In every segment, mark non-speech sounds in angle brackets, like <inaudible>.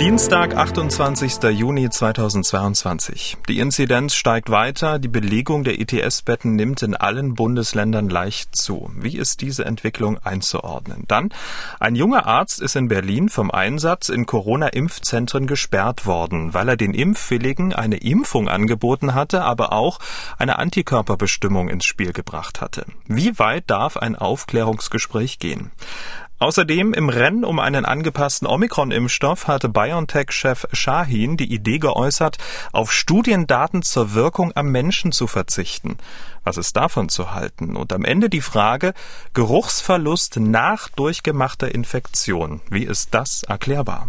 Dienstag, 28. Juni 2022. Die Inzidenz steigt weiter, die Belegung der ETS-Betten nimmt in allen Bundesländern leicht zu. Wie ist diese Entwicklung einzuordnen? Dann, ein junger Arzt ist in Berlin vom Einsatz in Corona-Impfzentren gesperrt worden, weil er den Impfwilligen eine Impfung angeboten hatte, aber auch eine Antikörperbestimmung ins Spiel gebracht hatte. Wie weit darf ein Aufklärungsgespräch gehen? Außerdem im Rennen um einen angepassten Omikron-Impfstoff hatte BioNTech-Chef Shahin die Idee geäußert, auf Studiendaten zur Wirkung am Menschen zu verzichten. Was ist davon zu halten? Und am Ende die Frage, Geruchsverlust nach durchgemachter Infektion. Wie ist das erklärbar?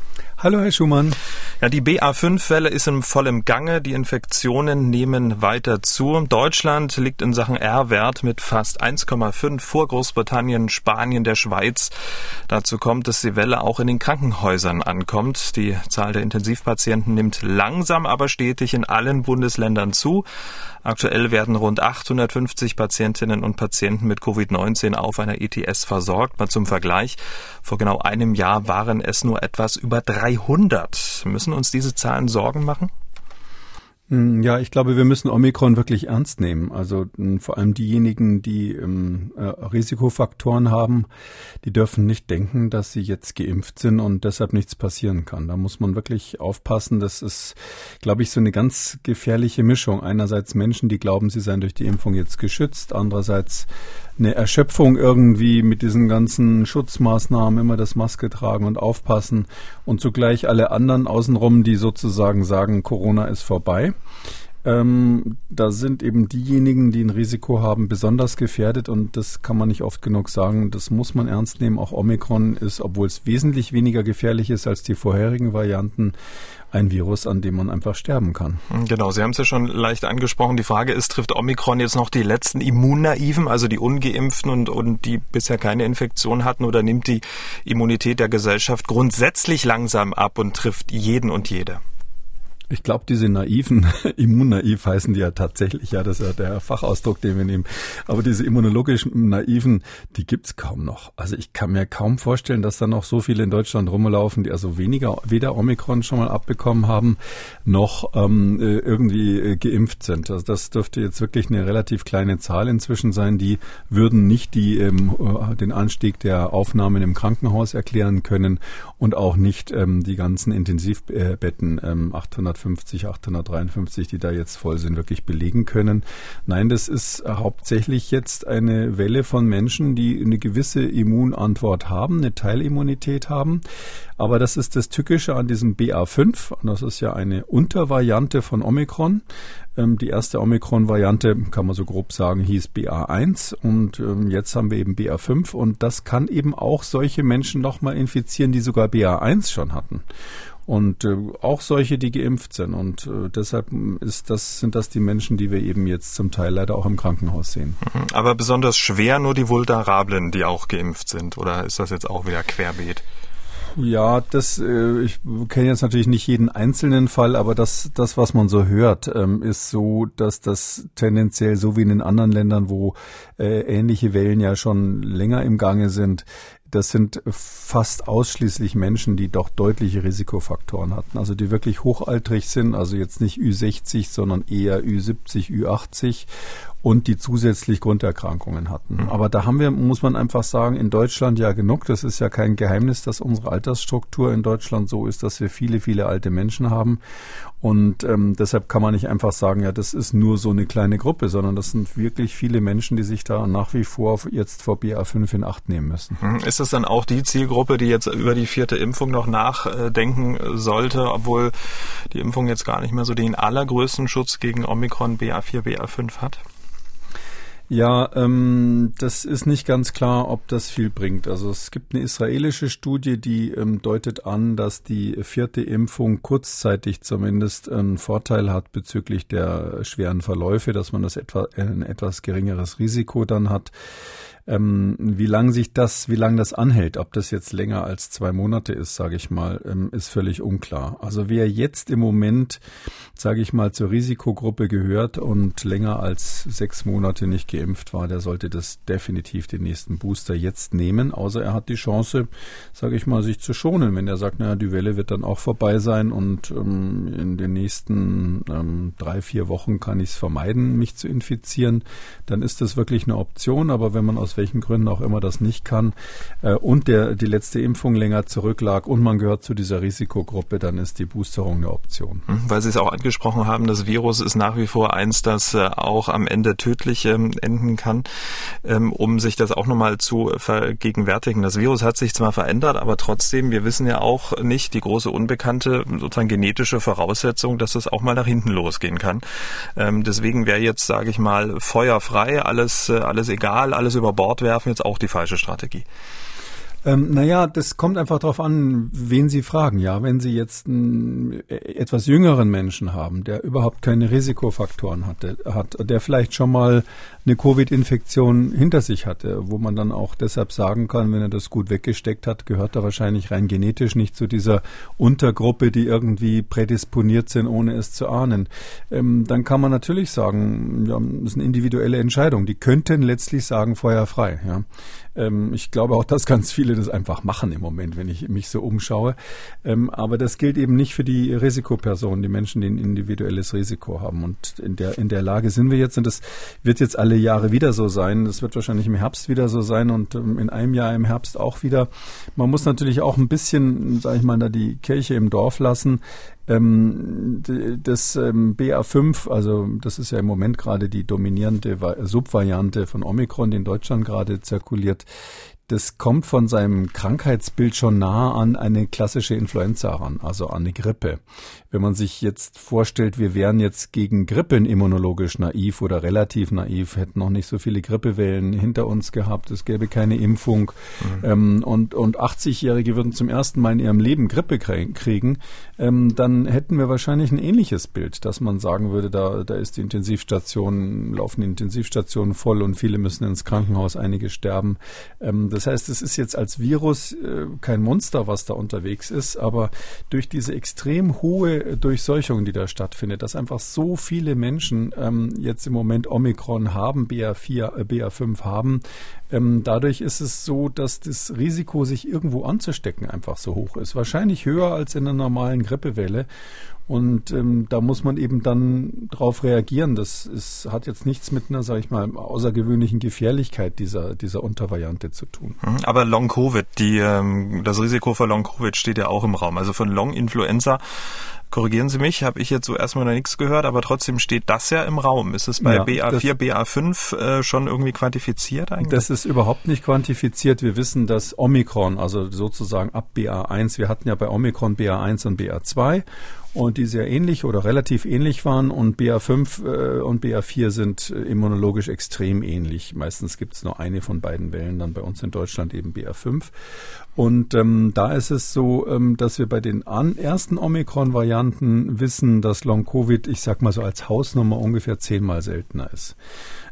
Hallo, Herr Schumann. Ja, die BA5-Welle ist im vollem Gange. Die Infektionen nehmen weiter zu. Deutschland liegt in Sachen R-Wert mit fast 1,5 vor Großbritannien, Spanien, der Schweiz. Dazu kommt, dass die Welle auch in den Krankenhäusern ankommt. Die Zahl der Intensivpatienten nimmt langsam, aber stetig in allen Bundesländern zu. Aktuell werden rund 850 Patientinnen und Patienten mit Covid-19 auf einer ETS versorgt. Mal zum Vergleich. Vor genau einem Jahr waren es nur etwas über 300. Müssen uns diese Zahlen Sorgen machen? Hm, ja, ich glaube, wir müssen Omikron wirklich ernst nehmen. Also hm, vor allem diejenigen, die ähm, äh, Risikofaktoren haben, die dürfen nicht denken, dass sie jetzt geimpft sind und deshalb nichts passieren kann. Da muss man wirklich aufpassen. Das ist, glaube ich, so eine ganz gefährliche Mischung. Einerseits Menschen, die glauben, sie seien durch die Impfung jetzt geschützt. Andererseits eine Erschöpfung irgendwie mit diesen ganzen Schutzmaßnahmen, immer das Maske tragen und aufpassen und zugleich alle anderen außenrum, die sozusagen sagen, Corona ist vorbei. Ähm, da sind eben diejenigen, die ein Risiko haben, besonders gefährdet und das kann man nicht oft genug sagen. Das muss man ernst nehmen. Auch Omikron ist, obwohl es wesentlich weniger gefährlich ist als die vorherigen Varianten, ein Virus, an dem man einfach sterben kann. Genau, Sie haben es ja schon leicht angesprochen. Die Frage ist, trifft Omikron jetzt noch die letzten Immunnaiven, also die ungeimpften und, und die bisher keine Infektion hatten, oder nimmt die Immunität der Gesellschaft grundsätzlich langsam ab und trifft jeden und jede? Ich glaube, diese naiven, <laughs> immunnaiv heißen die ja tatsächlich, ja, das ist ja der Fachausdruck, den wir nehmen. Aber diese immunologischen naiven, die gibt's kaum noch. Also ich kann mir kaum vorstellen, dass da noch so viele in Deutschland rumlaufen, die also weniger, weder Omikron schon mal abbekommen haben, noch ähm, äh, irgendwie äh, geimpft sind. Also das dürfte jetzt wirklich eine relativ kleine Zahl inzwischen sein. Die würden nicht die, ähm, äh, den Anstieg der Aufnahmen im Krankenhaus erklären können und auch nicht ähm, die ganzen Intensivbetten, ähm, 800 850, 853, die da jetzt voll sind, wirklich belegen können. Nein, das ist hauptsächlich jetzt eine Welle von Menschen, die eine gewisse Immunantwort haben, eine Teilimmunität haben. Aber das ist das Tückische an diesem BA5. Und das ist ja eine Untervariante von Omikron. Ähm, die erste Omikron-Variante, kann man so grob sagen, hieß BA1 und ähm, jetzt haben wir eben BA5 und das kann eben auch solche Menschen nochmal infizieren, die sogar BA1 schon hatten und äh, auch solche, die geimpft sind. Und äh, deshalb ist das, sind das die Menschen, die wir eben jetzt zum Teil leider auch im Krankenhaus sehen. Mhm. Aber besonders schwer nur die Vulnerablen, die auch geimpft sind. Oder ist das jetzt auch wieder querbeet? Ja, das, äh, ich kenne jetzt natürlich nicht jeden einzelnen Fall, aber das, das, was man so hört, ähm, ist so, dass das tendenziell so wie in den anderen Ländern, wo äh, ähnliche Wellen ja schon länger im Gange sind, das sind fast ausschließlich Menschen, die doch deutliche Risikofaktoren hatten. Also die wirklich hochaltrig sind, also jetzt nicht Ü60, sondern eher Ü70, Ü80 und die zusätzlich Grunderkrankungen hatten. Mhm. Aber da haben wir, muss man einfach sagen, in Deutschland ja genug. Das ist ja kein Geheimnis, dass unsere Altersstruktur in Deutschland so ist, dass wir viele, viele alte Menschen haben. Und ähm, deshalb kann man nicht einfach sagen, ja, das ist nur so eine kleine Gruppe, sondern das sind wirklich viele Menschen, die sich da nach wie vor jetzt vor BA5 in Acht nehmen müssen. Mhm. Ist das dann auch die Zielgruppe, die jetzt über die vierte Impfung noch nachdenken sollte, obwohl die Impfung jetzt gar nicht mehr so den allergrößten Schutz gegen Omikron BA4, BA5 hat? Ja, ähm, das ist nicht ganz klar, ob das viel bringt. Also es gibt eine israelische Studie, die ähm, deutet an, dass die vierte Impfung kurzzeitig zumindest einen Vorteil hat bezüglich der schweren Verläufe, dass man das etwa ein etwas geringeres Risiko dann hat. Ähm, wie lang sich das, wie lang das anhält, ob das jetzt länger als zwei Monate ist, sage ich mal, ähm, ist völlig unklar. Also wer jetzt im Moment, sage ich mal, zur Risikogruppe gehört und länger als sechs Monate nicht geimpft war, der sollte das definitiv den nächsten Booster jetzt nehmen, außer er hat die Chance, sage ich mal, sich zu schonen. Wenn er sagt, naja, die Welle wird dann auch vorbei sein und ähm, in den nächsten ähm, drei, vier Wochen kann ich es vermeiden, mich zu infizieren, dann ist das wirklich eine Option. Aber wenn man aus aus welchen Gründen auch immer das nicht kann äh, und der die letzte Impfung länger zurücklag und man gehört zu dieser Risikogruppe, dann ist die Boosterung eine Option. Hm, weil Sie es auch angesprochen haben, das Virus ist nach wie vor eins, das äh, auch am Ende tödlich ähm, enden kann. Ähm, um sich das auch nochmal zu vergegenwärtigen. Das Virus hat sich zwar verändert, aber trotzdem, wir wissen ja auch nicht die große unbekannte sozusagen genetische Voraussetzung, dass es auch mal nach hinten losgehen kann. Ähm, deswegen wäre jetzt, sage ich mal, feuerfrei, alles, äh, alles egal, alles über Bord werfen jetzt auch die falsche Strategie. Ähm, naja, das kommt einfach darauf an, wen Sie fragen. Ja, wenn Sie jetzt einen äh, etwas jüngeren Menschen haben, der überhaupt keine Risikofaktoren hatte, hat, der vielleicht schon mal eine Covid-Infektion hinter sich hatte, wo man dann auch deshalb sagen kann, wenn er das gut weggesteckt hat, gehört er wahrscheinlich rein genetisch nicht zu dieser Untergruppe, die irgendwie prädisponiert sind, ohne es zu ahnen. Ähm, dann kann man natürlich sagen, ja, das ist eine individuelle Entscheidung. Die könnten letztlich sagen, feuerfrei. Ja. Ähm, ich glaube auch, dass ganz viele das einfach machen im Moment, wenn ich mich so umschaue. Ähm, aber das gilt eben nicht für die Risikopersonen, die Menschen, die ein individuelles Risiko haben. Und in der, in der Lage sind wir jetzt, und das wird jetzt alle Jahre wieder so sein. Das wird wahrscheinlich im Herbst wieder so sein und ähm, in einem Jahr im Herbst auch wieder. Man muss natürlich auch ein bisschen, sage ich mal, da die Kirche im Dorf lassen. Ähm, das ähm, BA5, also das ist ja im Moment gerade die dominierende Subvariante von Omikron, die in Deutschland gerade zirkuliert, das kommt von seinem Krankheitsbild schon nah an eine klassische Influenza ran, also an eine Grippe. Wenn man sich jetzt vorstellt, wir wären jetzt gegen Grippen immunologisch naiv oder relativ naiv, hätten noch nicht so viele Grippewellen hinter uns gehabt, es gäbe keine Impfung mhm. ähm, und, und 80-Jährige würden zum ersten Mal in ihrem Leben Grippe kriegen, ähm, dann hätten wir wahrscheinlich ein ähnliches Bild, dass man sagen würde, da, da ist die Intensivstation, laufen die Intensivstationen voll und viele müssen ins Krankenhaus, einige sterben. Ähm, das heißt, es ist jetzt als Virus äh, kein Monster, was da unterwegs ist, aber durch diese extrem hohe Durchseuchung, die da stattfindet, dass einfach so viele Menschen ähm, jetzt im Moment Omikron haben, BA4, äh, BA5 haben, ähm, dadurch ist es so, dass das Risiko, sich irgendwo anzustecken, einfach so hoch ist. Wahrscheinlich höher als in einer normalen Grippewelle. Und ähm, da muss man eben dann drauf reagieren. Das ist, hat jetzt nichts mit einer, sage ich mal, außergewöhnlichen Gefährlichkeit dieser, dieser Untervariante zu tun. Mhm. Aber Long-Covid, die, ähm, das Risiko für Long-Covid steht ja auch im Raum. Also von Long-Influenza korrigieren Sie mich, habe ich jetzt so erstmal noch nichts gehört, aber trotzdem steht das ja im Raum. Ist es bei ja, BA4, BA5 äh, schon irgendwie quantifiziert eigentlich? Das ist überhaupt nicht quantifiziert. Wir wissen, dass Omikron, also sozusagen ab BA1, wir hatten ja bei Omikron BA1 und BA2 und die sehr ähnlich oder relativ ähnlich waren und BA5 äh, und BA4 sind äh, immunologisch extrem ähnlich. Meistens gibt es nur eine von beiden Wellen, dann bei uns in Deutschland eben BA5. Und ähm, da ist es so, ähm, dass wir bei den ersten Omikron-Varianten wissen, dass Long-Covid, ich sag mal so als Hausnummer ungefähr zehnmal seltener ist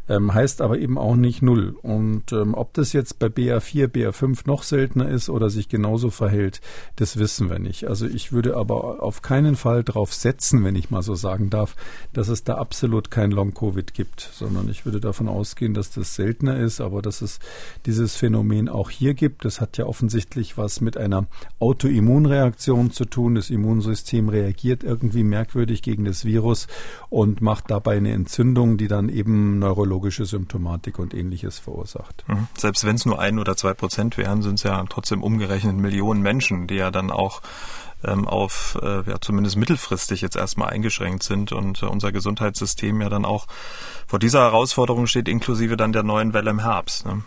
ähm, heißt aber eben auch nicht null. Und ähm, ob das jetzt bei BA4, BA5 noch seltener ist oder sich genauso verhält, das wissen wir nicht. Also ich würde aber auf keinen Fall darauf setzen, wenn ich mal so sagen darf, dass es da absolut kein Long-Covid gibt, sondern ich würde davon ausgehen, dass das seltener ist, aber dass es dieses Phänomen auch hier gibt. Das hat ja offensichtlich was mit einer Autoimmunreaktion zu tun. Das Immunsystem reagiert irgendwie merkwürdig gegen das Virus und macht dabei eine Entzündung, die dann eben neurologisch neurologische Symptomatik und ähnliches verursacht. Mhm. Selbst wenn es nur ein oder zwei Prozent wären, sind es ja trotzdem umgerechnet Millionen Menschen, die ja dann auch ähm, auf äh, ja, zumindest mittelfristig jetzt erstmal eingeschränkt sind und äh, unser Gesundheitssystem ja dann auch vor dieser Herausforderung steht, inklusive dann der neuen Welle im Herbst. Ne?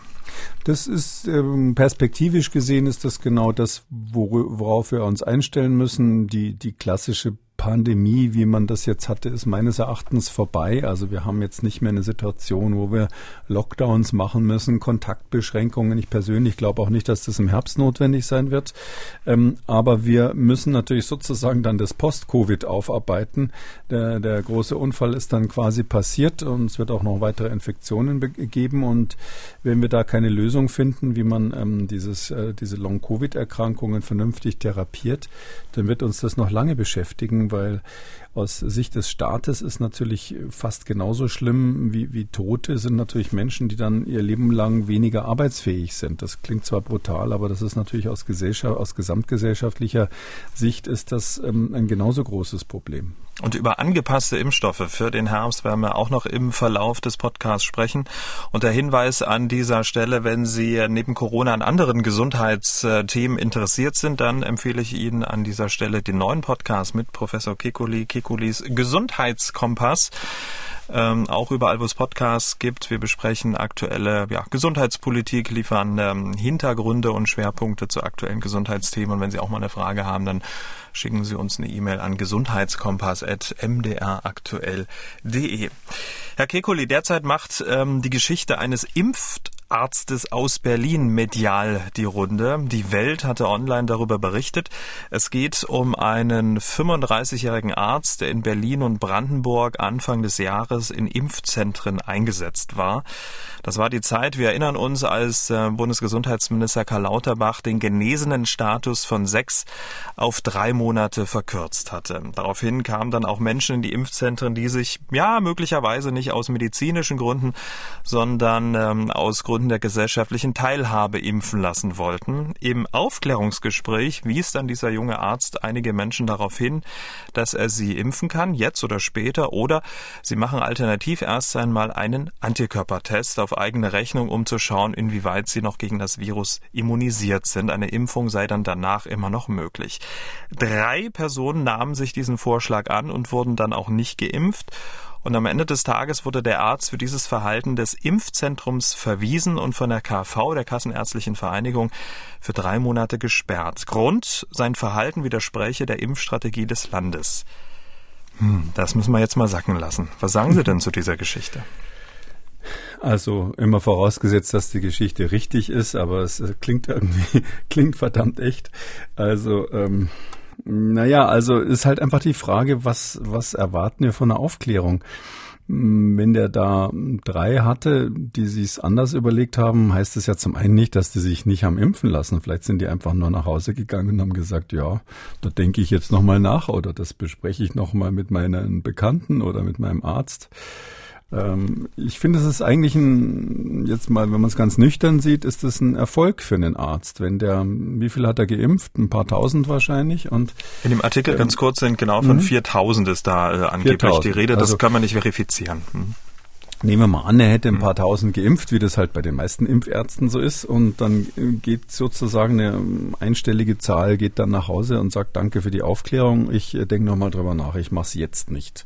Das ist ähm, perspektivisch gesehen ist das genau das, worauf wir uns einstellen müssen. Die, die klassische Pandemie, wie man das jetzt hatte, ist meines Erachtens vorbei. Also wir haben jetzt nicht mehr eine Situation, wo wir Lockdowns machen müssen, Kontaktbeschränkungen. Ich persönlich glaube auch nicht, dass das im Herbst notwendig sein wird. Ähm, aber wir müssen natürlich sozusagen dann das Post-Covid aufarbeiten. Der, der große Unfall ist dann quasi passiert und es wird auch noch weitere Infektionen geben. Und wenn wir da keine Lösung finden, wie man ähm, dieses, äh, diese Long-Covid-Erkrankungen vernünftig therapiert, dann wird uns das noch lange beschäftigen, weil aus Sicht des Staates ist natürlich fast genauso schlimm wie, wie Tote sind natürlich Menschen, die dann ihr Leben lang weniger arbeitsfähig sind. Das klingt zwar brutal, aber das ist natürlich aus Gesellschaft, aus gesamtgesellschaftlicher Sicht ist das ähm, ein genauso großes Problem. Und über angepasste Impfstoffe für den Herbst werden wir auch noch im Verlauf des Podcasts sprechen. Und der Hinweis an dieser Stelle, wenn Sie neben Corona an anderen Gesundheitsthemen interessiert sind, dann empfehle ich Ihnen an dieser Stelle den neuen Podcast mit Professor Kekuli, Kekulis Gesundheitskompass. Ähm, auch überall, wo es Podcasts gibt. Wir besprechen aktuelle ja, Gesundheitspolitik, liefern ähm, Hintergründe und Schwerpunkte zu aktuellen Gesundheitsthemen. Und wenn Sie auch mal eine Frage haben, dann schicken Sie uns eine E-Mail an gesundheitskompass.mdraktuell.de. Herr Kekuli, derzeit macht ähm, die Geschichte eines Impft Arztes aus Berlin medial die Runde. Die Welt hatte online darüber berichtet. Es geht um einen 35-jährigen Arzt, der in Berlin und Brandenburg Anfang des Jahres in Impfzentren eingesetzt war. Das war die Zeit, wir erinnern uns, als äh, Bundesgesundheitsminister Karl Lauterbach den genesenen Status von sechs auf drei Monate verkürzt hatte. Daraufhin kamen dann auch Menschen in die Impfzentren, die sich ja möglicherweise nicht aus medizinischen Gründen, sondern ähm, aus Gründen der gesellschaftlichen Teilhabe impfen lassen wollten. Im Aufklärungsgespräch wies dann dieser junge Arzt einige Menschen darauf hin, dass er sie impfen kann, jetzt oder später, oder sie machen alternativ erst einmal einen Antikörpertest auf eigene Rechnung, um zu schauen, inwieweit sie noch gegen das Virus immunisiert sind. Eine Impfung sei dann danach immer noch möglich. Drei Personen nahmen sich diesen Vorschlag an und wurden dann auch nicht geimpft. Und am Ende des Tages wurde der Arzt für dieses Verhalten des Impfzentrums verwiesen und von der KV, der Kassenärztlichen Vereinigung, für drei Monate gesperrt. Grund, sein Verhalten widerspräche der Impfstrategie des Landes. Hm, das müssen wir jetzt mal sacken lassen. Was sagen Sie denn zu dieser Geschichte? Also immer vorausgesetzt, dass die Geschichte richtig ist, aber es äh, klingt irgendwie, <laughs> klingt verdammt echt. Also, ähm, naja, also ist halt einfach die Frage, was, was erwarten wir von einer Aufklärung? Hm, wenn der da drei hatte, die sich's anders überlegt haben, heißt es ja zum einen nicht, dass die sich nicht haben impfen lassen. Vielleicht sind die einfach nur nach Hause gegangen und haben gesagt, ja, da denke ich jetzt nochmal nach oder das bespreche ich nochmal mit meinen Bekannten oder mit meinem Arzt. Ähm, ich finde, es ist eigentlich ein, jetzt mal, wenn man es ganz nüchtern sieht, ist es ein Erfolg für einen Arzt. Wenn der, wie viel hat er geimpft? Ein paar tausend wahrscheinlich. Und in dem Artikel ähm, ganz kurz sind genau von 4000 mhm. ist da äh, angeblich 4000. die Rede. Das also, kann man nicht verifizieren. Hm. Nehmen wir mal an, er hätte ein paar tausend geimpft, wie das halt bei den meisten Impfärzten so ist, und dann geht sozusagen eine einstellige Zahl, geht dann nach Hause und sagt Danke für die Aufklärung, ich äh, denke nochmal drüber nach, ich mache es jetzt nicht.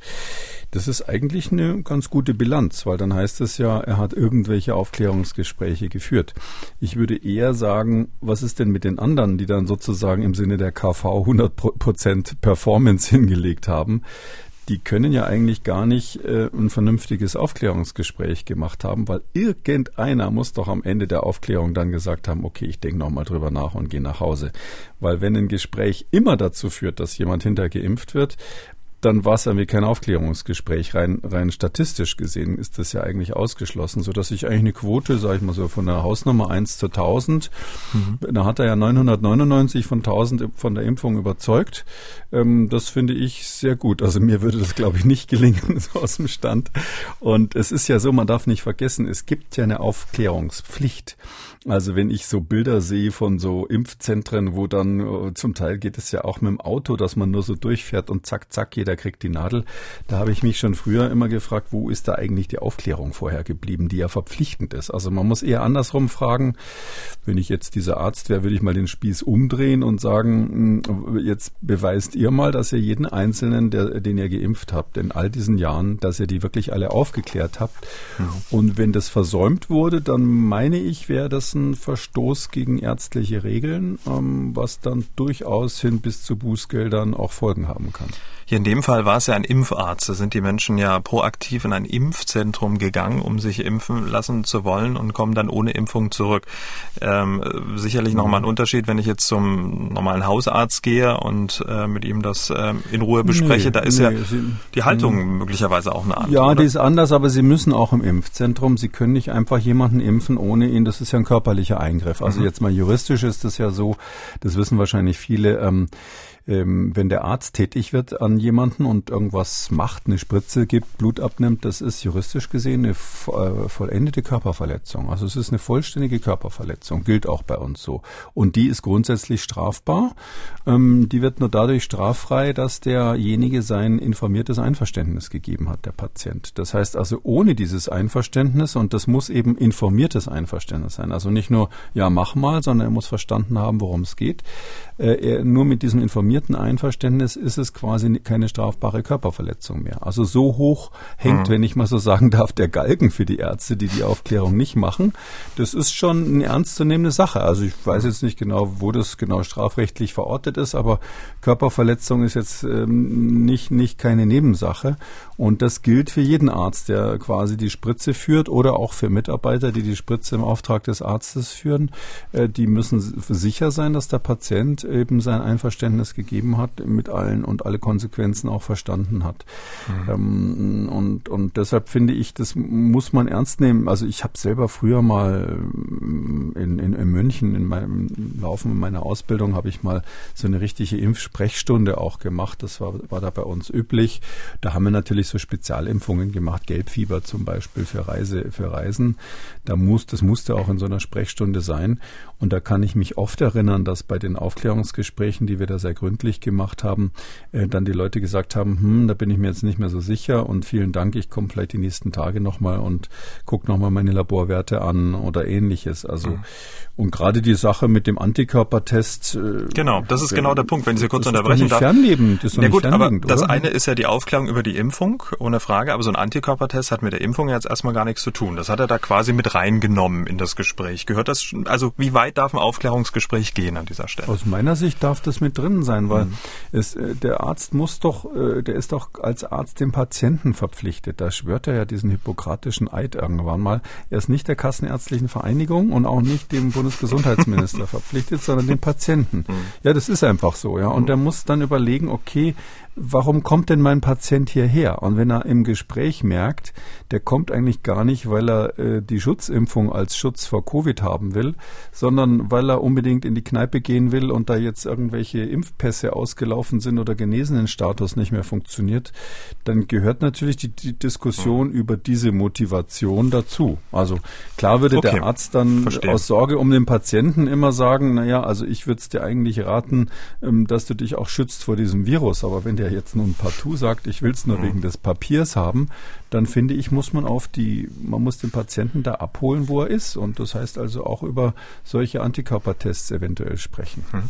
Das ist eigentlich eine ganz gute Bilanz, weil dann heißt es ja, er hat irgendwelche Aufklärungsgespräche geführt. Ich würde eher sagen, was ist denn mit den anderen, die dann sozusagen im Sinne der KV 100% Performance <laughs> hingelegt haben? Die können ja eigentlich gar nicht äh, ein vernünftiges Aufklärungsgespräch gemacht haben, weil irgendeiner muss doch am Ende der Aufklärung dann gesagt haben, okay, ich denke nochmal drüber nach und gehe nach Hause. Weil wenn ein Gespräch immer dazu führt, dass jemand hintergeimpft wird, dann war es irgendwie kein Aufklärungsgespräch. Rein, rein statistisch gesehen ist das ja eigentlich ausgeschlossen, so dass ich eigentlich eine Quote, sage ich mal so, von der Hausnummer 1 zu 1000, mhm. da hat er ja 999 von 1000 von der Impfung überzeugt. Ähm, das finde ich sehr gut. Also mir würde das, glaube ich, nicht gelingen, <laughs> so aus dem Stand. Und es ist ja so, man darf nicht vergessen, es gibt ja eine Aufklärungspflicht. Also wenn ich so Bilder sehe von so Impfzentren, wo dann äh, zum Teil geht es ja auch mit dem Auto, dass man nur so durchfährt und zack, zack, jeder kriegt die Nadel. Da habe ich mich schon früher immer gefragt, wo ist da eigentlich die Aufklärung vorher geblieben, die ja verpflichtend ist. Also man muss eher andersrum fragen, wenn ich jetzt dieser Arzt wäre, würde ich mal den Spieß umdrehen und sagen, hm, jetzt beweist ihr mal, dass ihr jeden Einzelnen, der, den ihr geimpft habt, in all diesen Jahren, dass ihr die wirklich alle aufgeklärt habt. Mhm. Und wenn das versäumt wurde, dann meine ich, wäre das ein Verstoß gegen ärztliche Regeln, ähm, was dann durchaus hin bis zu Bußgeldern auch Folgen haben kann. Hier in dem Fall war es ja ein Impfarzt. Da sind die Menschen ja proaktiv in ein Impfzentrum gegangen, um sich impfen lassen zu wollen und kommen dann ohne Impfung zurück. Ähm, sicherlich mhm. nochmal ein Unterschied, wenn ich jetzt zum normalen Hausarzt gehe und äh, mit ihm das äh, in Ruhe bespreche. Nee, da ist nee, ja die Haltung mh. möglicherweise auch eine andere. Ja, oder? die ist anders, aber Sie müssen auch im Impfzentrum. Sie können nicht einfach jemanden impfen ohne ihn. Das ist ja ein körperlicher Eingriff. Also mhm. jetzt mal juristisch ist es ja so, das wissen wahrscheinlich viele, ähm, ähm, wenn der Arzt tätig wird an jemanden und irgendwas macht, eine Spritze gibt, Blut abnimmt, das ist juristisch gesehen eine äh, vollendete Körperverletzung. Also es ist eine vollständige Körperverletzung, gilt auch bei uns so. Und die ist grundsätzlich strafbar. Ähm, die wird nur dadurch straffrei, dass derjenige sein informiertes Einverständnis gegeben hat, der Patient. Das heißt also ohne dieses Einverständnis, und das muss eben informiertes Einverständnis sein, also nicht nur, ja, mach mal, sondern er muss verstanden haben, worum es geht. Äh, nur mit diesem informierten Einverständnis ist es quasi keine strafbare Körperverletzung mehr. Also so hoch hängt, mhm. wenn ich mal so sagen darf, der Galgen für die Ärzte, die die Aufklärung nicht machen. Das ist schon eine ernstzunehmende Sache. Also ich weiß jetzt nicht genau, wo das genau strafrechtlich verortet ist, aber Körperverletzung ist jetzt ähm, nicht, nicht keine Nebensache. Und das gilt für jeden Arzt, der quasi die Spritze führt oder auch für Mitarbeiter, die die Spritze im Auftrag des Arztes führen. Äh, die müssen sicher sein, dass der Patient eben sein Einverständnis gegeben hat mit allen und alle Konsequenzen auch verstanden hat. Mhm. Ähm, und, und deshalb finde ich, das muss man ernst nehmen. Also ich habe selber früher mal ähm, in, in, in München in meinem Laufen meiner Ausbildung habe ich mal so eine richtige Impfsprechstunde auch gemacht. Das war, war da bei uns üblich. Da haben wir natürlich so Spezialimpfungen gemacht, Gelbfieber zum Beispiel für Reise, für Reisen. Da muss, das musste auch in so einer Sprechstunde sein. Und da kann ich mich oft erinnern, dass bei den Aufklärungsgesprächen, die wir da sehr gründlich gemacht haben, äh, dann die Leute gesagt haben, hm, da bin ich mir jetzt nicht mehr so sicher und vielen Dank, ich komme vielleicht die nächsten Tage nochmal und gucke nochmal meine Laborwerte an oder ähnliches. Also mhm. und gerade die Sache mit dem Antikörpertest. Äh, genau, das ist genau der Punkt, wenn ich Sie kurz das unterbrechen ist darf. Fernlebend, das ist ja gut, aber das oder? eine ist ja die Aufklärung über die Impfung, ohne Frage, aber so ein Antikörpertest hat mit der Impfung jetzt erstmal gar nichts zu tun. Das hat er da quasi mit reingenommen in das Gespräch. Gehört das, also wie weit darf ein Aufklärungsgespräch gehen an dieser Stelle? Aus meiner Sicht darf das mit drin sein, weil mhm. es, äh, der Arzt muss doch, äh, der ist doch als Arzt dem Patienten verpflichtet. Da schwört er ja diesen hippokratischen Eid irgendwann mal. Er ist nicht der Kassenärztlichen Vereinigung und auch nicht dem <laughs> Bundesgesundheitsminister verpflichtet, sondern dem Patienten. Mhm. Ja, das ist einfach so, ja. Und mhm. der muss dann überlegen, okay, warum kommt denn mein Patient hierher? Und wenn er im Gespräch merkt, der kommt eigentlich gar nicht, weil er äh, die Schutzimpfung als Schutz vor Covid haben will, sondern weil er unbedingt in die Kneipe gehen will und da jetzt irgendwelche Impfpässe ausgelaufen sind oder genesenen Status nicht mehr funktioniert, dann gehört natürlich die, die Diskussion mhm. über diese Motivation dazu. Also klar würde okay. der Arzt dann Verstehen. aus Sorge um den Patienten immer sagen, naja, also ich würde es dir eigentlich raten, ähm, dass du dich auch schützt vor diesem Virus. Aber wenn der der jetzt nun partout sagt, ich will es nur mhm. wegen des Papiers haben, dann finde ich, muss man auf die, man muss den Patienten da abholen, wo er ist. Und das heißt also auch über solche Antikörpertests eventuell sprechen. Mhm.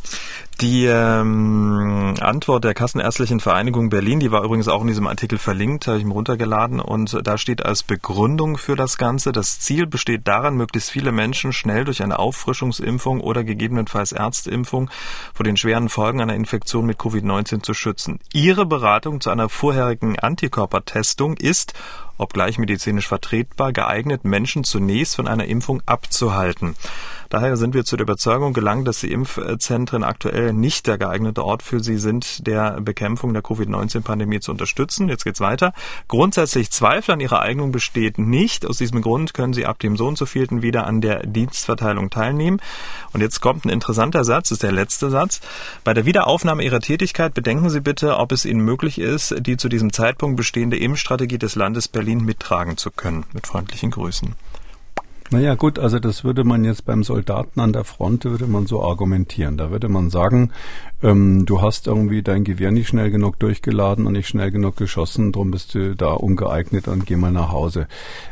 Die ähm, Antwort der Kassenärztlichen Vereinigung Berlin, die war übrigens auch in diesem Artikel verlinkt, habe ich mir runtergeladen und da steht als Begründung für das Ganze, das Ziel besteht daran, möglichst viele Menschen schnell durch eine Auffrischungsimpfung oder gegebenenfalls Ärztimpfung vor den schweren Folgen einer Infektion mit Covid-19 zu schützen. Ihre Beratung zu einer vorherigen Antikörpertestung ist obgleich medizinisch vertretbar, geeignet, Menschen zunächst von einer Impfung abzuhalten. Daher sind wir zu der Überzeugung gelangt, dass die Impfzentren aktuell nicht der geeignete Ort für sie sind, der Bekämpfung der Covid-19-Pandemie zu unterstützen. Jetzt geht's weiter. Grundsätzlich Zweifel an ihrer Eignung besteht nicht. Aus diesem Grund können sie ab dem so und so vielten wieder an der Dienstverteilung teilnehmen. Und jetzt kommt ein interessanter Satz, ist der letzte Satz. Bei der Wiederaufnahme ihrer Tätigkeit bedenken Sie bitte, ob es Ihnen möglich ist, die zu diesem Zeitpunkt bestehende Impfstrategie des Landes Berlin mittragen zu können. Mit freundlichen Grüßen. Naja gut, also das würde man jetzt beim Soldaten an der Front, würde man so argumentieren. Da würde man sagen, ähm, du hast irgendwie dein Gewehr nicht schnell genug durchgeladen und nicht schnell genug geschossen, darum bist du da ungeeignet und geh mal nach Hause.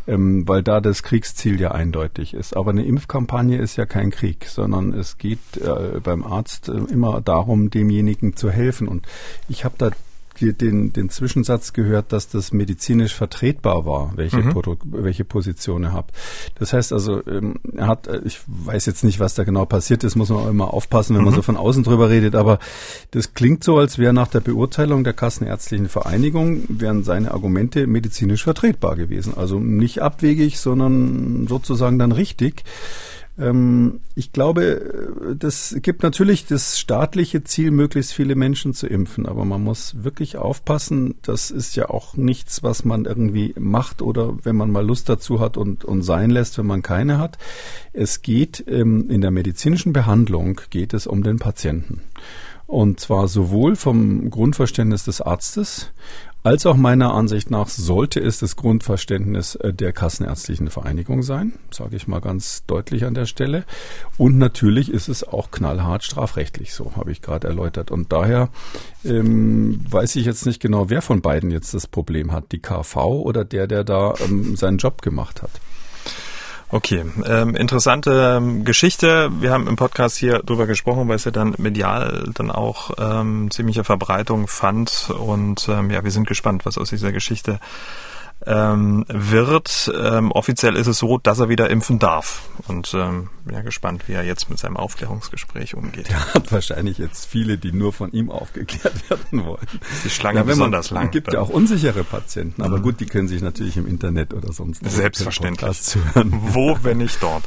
Ähm, weil da das Kriegsziel ja eindeutig ist. Aber eine Impfkampagne ist ja kein Krieg, sondern es geht äh, beim Arzt äh, immer darum, demjenigen zu helfen. Und ich habe da den, den Zwischensatz gehört, dass das medizinisch vertretbar war, welche, mhm. welche Position er hat. Das heißt also, ähm, er hat, äh, ich weiß jetzt nicht, was da genau passiert ist, muss man auch immer aufpassen, wenn mhm. man so von außen drüber redet, aber das klingt so, als wäre nach der Beurteilung der Kassenärztlichen Vereinigung, wären seine Argumente medizinisch vertretbar gewesen. Also nicht abwegig, sondern sozusagen dann richtig. Ähm, ich glaube, das gibt natürlich das staatliche Ziel, möglichst viele Menschen zu impfen, aber man muss wirklich aufpassen. Das ist ja auch nichts, was man irgendwie macht oder wenn man mal Lust dazu hat und, und sein lässt, wenn man keine hat. Es geht ähm, in der medizinischen Behandlung geht es um den Patienten. Und zwar sowohl vom Grundverständnis des Arztes als auch meiner Ansicht nach sollte es das Grundverständnis äh, der Kassenärztlichen Vereinigung sein, sage ich mal ganz deutlich an der Stelle. Und natürlich ist es auch knallhart strafrechtlich, so habe ich gerade erläutert. Und daher ähm, weiß ich jetzt nicht genau, wer von beiden jetzt das Problem hat, die KV oder der, der da ähm, seinen Job gemacht hat. Okay, ähm, interessante ähm, Geschichte. Wir haben im Podcast hier drüber gesprochen, weil es ja dann medial dann auch ähm, ziemliche Verbreitung fand. Und ähm, ja, wir sind gespannt, was aus dieser Geschichte ähm, wird. Ähm, offiziell ist es so, dass er wieder impfen darf. Und ähm, bin ja gespannt, wie er jetzt mit seinem Aufklärungsgespräch umgeht. Er hat wahrscheinlich jetzt viele, die nur von ihm aufgeklärt <laughs> werden wollen. Die Schlange ja, besonders man, lang. Es gibt ja auch unsichere Patienten, aber mhm. gut, die können sich natürlich im Internet oder sonst Selbstverständlich. Wo, wenn nicht dort.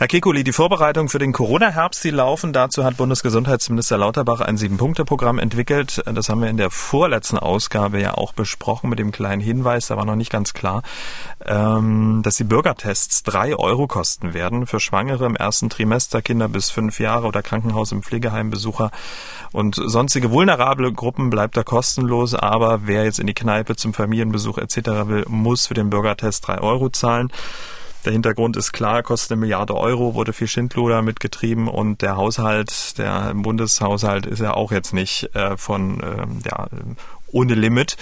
Herr Kekuli, die Vorbereitungen für den Corona-Herbst, die laufen. Dazu hat Bundesgesundheitsminister Lauterbach ein Sieben-Punkte-Programm entwickelt. Das haben wir in der vorletzten Ausgabe ja auch besprochen mit dem kleinen Hinweis, da war noch nicht ganz klar, ähm, dass die Bürgertests drei Euro kosten werden für Schwangere im ersten Trimester, Kinder bis fünf Jahre oder Krankenhaus- und Pflegeheimbesucher. Und sonstige vulnerable Gruppen bleibt da kostenlos, aber wer jetzt in die Kneipe zum Familienbesuch etc. will, muss für den Bürgertest drei Euro zahlen. Der Hintergrund ist klar, kostet eine Milliarde Euro, wurde viel Schindluder mitgetrieben und der Haushalt, der Bundeshaushalt ist ja auch jetzt nicht äh, von ähm, ja, ohne Limit.